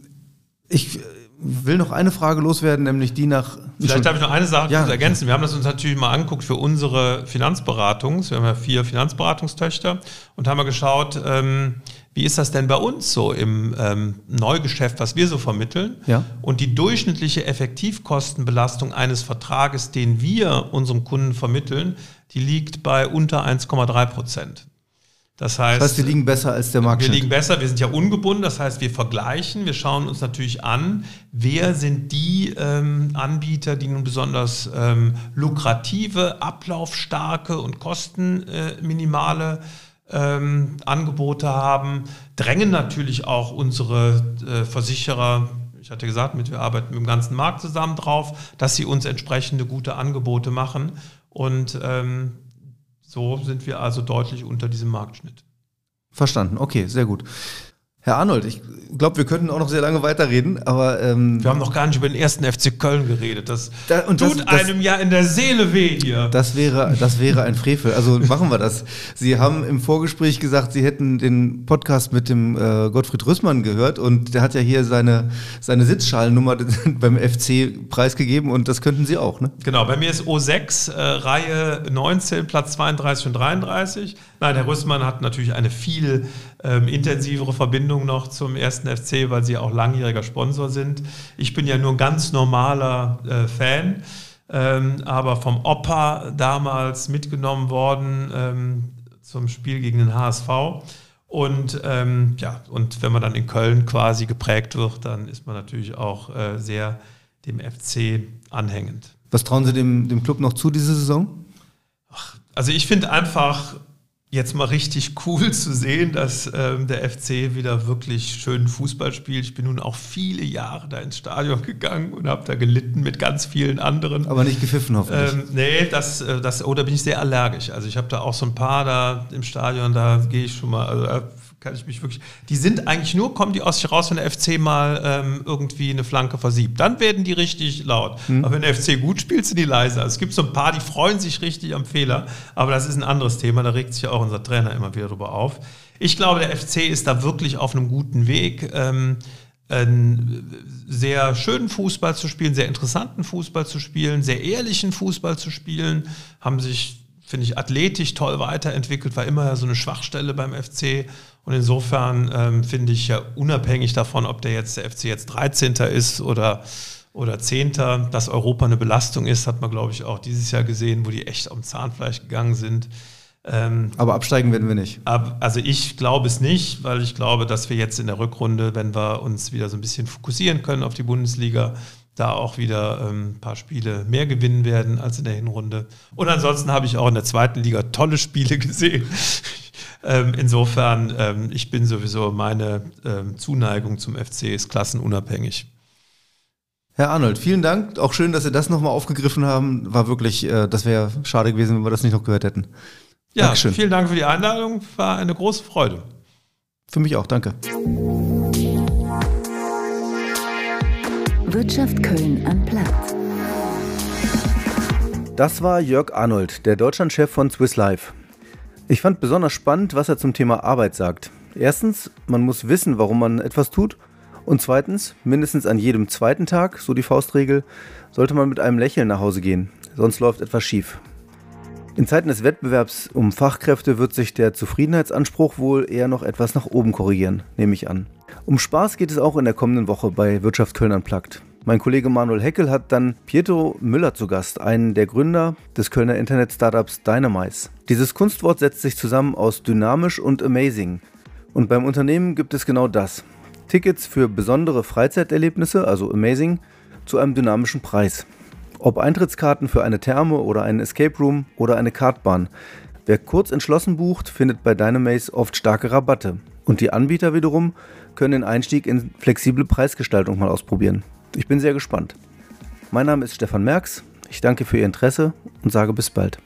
ich will noch eine Frage loswerden, nämlich die nach. Vielleicht darf ich noch eine Sache ja. ergänzen. Wir haben das uns natürlich mal angeguckt für unsere Finanzberatungs. Wir haben ja vier Finanzberatungstöchter und haben mal geschaut, ähm, wie ist das denn bei uns so im ähm, Neugeschäft, was wir so vermitteln? Ja. Und die durchschnittliche Effektivkostenbelastung eines Vertrages, den wir unserem Kunden vermitteln, die liegt bei unter 1,3 Prozent. Das heißt, das heißt, wir liegen besser als der Markt. Wir liegen besser, wir sind ja ungebunden, das heißt, wir vergleichen, wir schauen uns natürlich an, wer sind die ähm, Anbieter, die nun besonders ähm, lukrative, ablaufstarke und kostenminimale äh, ähm, Angebote haben, drängen natürlich auch unsere äh, Versicherer ich hatte gesagt, mit, wir arbeiten mit dem ganzen Markt zusammen drauf, dass sie uns entsprechende gute Angebote machen. Und ähm, so sind wir also deutlich unter diesem Marktschnitt. Verstanden, okay, sehr gut. Herr Arnold, ich glaube, wir könnten auch noch sehr lange weiterreden, aber. Ähm, wir haben noch gar nicht über den ersten FC Köln geredet. Das da, tut das, das, einem ja in der Seele weh hier. Das wäre, das wäre ein Frevel. Also machen wir das. Sie haben im Vorgespräch gesagt, Sie hätten den Podcast mit dem äh, Gottfried Rüssmann gehört und der hat ja hier seine, seine Sitzschalennummer beim FC preisgegeben und das könnten Sie auch, ne? Genau, bei mir ist O6, äh, Reihe 19, Platz 32 und 33. Nein, Herr Rüssmann hat natürlich eine viel ähm, intensivere Verbindung noch zum ersten FC, weil sie auch langjähriger Sponsor sind. Ich bin ja nur ein ganz normaler äh, Fan, ähm, aber vom Opa damals mitgenommen worden ähm, zum Spiel gegen den HSV. Und ähm, ja, und wenn man dann in Köln quasi geprägt wird, dann ist man natürlich auch äh, sehr dem FC anhängend. Was trauen Sie dem, dem Club noch zu diese Saison? Ach, also ich finde einfach, jetzt mal richtig cool zu sehen, dass ähm, der FC wieder wirklich schönen Fußball spielt. Ich bin nun auch viele Jahre da ins Stadion gegangen und habe da gelitten mit ganz vielen anderen. Aber nicht gepfiffen hoffentlich. Ähm, nee, das, äh, das, oh, da bin ich sehr allergisch. Also ich habe da auch so ein paar da im Stadion, da gehe ich schon mal, also kann ich mich wirklich. Die sind eigentlich nur, kommen die aus sich raus, wenn der FC mal ähm, irgendwie eine Flanke versiebt. Dann werden die richtig laut. Mhm. Aber wenn der FC gut spielt, sind die leise. Also es gibt so ein paar, die freuen sich richtig am Fehler. Aber das ist ein anderes Thema. Da regt sich ja auch unser Trainer immer wieder drüber auf. Ich glaube, der FC ist da wirklich auf einem guten Weg. Ähm, einen sehr schönen Fußball zu spielen, sehr interessanten Fußball zu spielen, sehr ehrlichen Fußball zu spielen, haben sich finde ich, athletisch toll weiterentwickelt, war immer so eine Schwachstelle beim FC. Und insofern ähm, finde ich ja unabhängig davon, ob der jetzt der FC jetzt 13. ist oder, oder Zehnter. Dass Europa eine Belastung ist, hat man, glaube ich, auch dieses Jahr gesehen, wo die echt am Zahnfleisch gegangen sind. Ähm, Aber absteigen werden wir nicht. Ab, also ich glaube es nicht, weil ich glaube, dass wir jetzt in der Rückrunde, wenn wir uns wieder so ein bisschen fokussieren können auf die Bundesliga, da auch wieder ähm, ein paar Spiele mehr gewinnen werden als in der Hinrunde. Und ansonsten habe ich auch in der zweiten Liga tolle Spiele gesehen. Ähm, insofern, ähm, ich bin sowieso, meine ähm, Zuneigung zum FC ist klassenunabhängig. Herr Arnold, vielen Dank. Auch schön, dass Sie das nochmal aufgegriffen haben. War wirklich, äh, das wäre schade gewesen, wenn wir das nicht noch gehört hätten. Ja, Dankeschön. vielen Dank für die Einladung. War eine große Freude. Für mich auch, danke. Wirtschaft Köln am Platz. Das war Jörg Arnold, der Deutschlandchef von Swiss Life. Ich fand besonders spannend, was er zum Thema Arbeit sagt. Erstens, man muss wissen, warum man etwas tut. Und zweitens, mindestens an jedem zweiten Tag, so die Faustregel, sollte man mit einem Lächeln nach Hause gehen, sonst läuft etwas schief. In Zeiten des Wettbewerbs um Fachkräfte wird sich der Zufriedenheitsanspruch wohl eher noch etwas nach oben korrigieren, nehme ich an. Um Spaß geht es auch in der kommenden Woche bei Wirtschaft Köln Unplugged. Mein Kollege Manuel Heckel hat dann Pietro Müller zu Gast, einen der Gründer des Kölner Internet-Startups Dynamize. Dieses Kunstwort setzt sich zusammen aus dynamisch und amazing. Und beim Unternehmen gibt es genau das. Tickets für besondere Freizeiterlebnisse, also amazing, zu einem dynamischen Preis. Ob Eintrittskarten für eine Therme oder einen Escape Room oder eine Kartbahn. Wer kurz entschlossen bucht, findet bei Dynamaze oft starke Rabatte. Und die Anbieter wiederum können den Einstieg in flexible Preisgestaltung mal ausprobieren. Ich bin sehr gespannt. Mein Name ist Stefan Merks. Ich danke für Ihr Interesse und sage bis bald.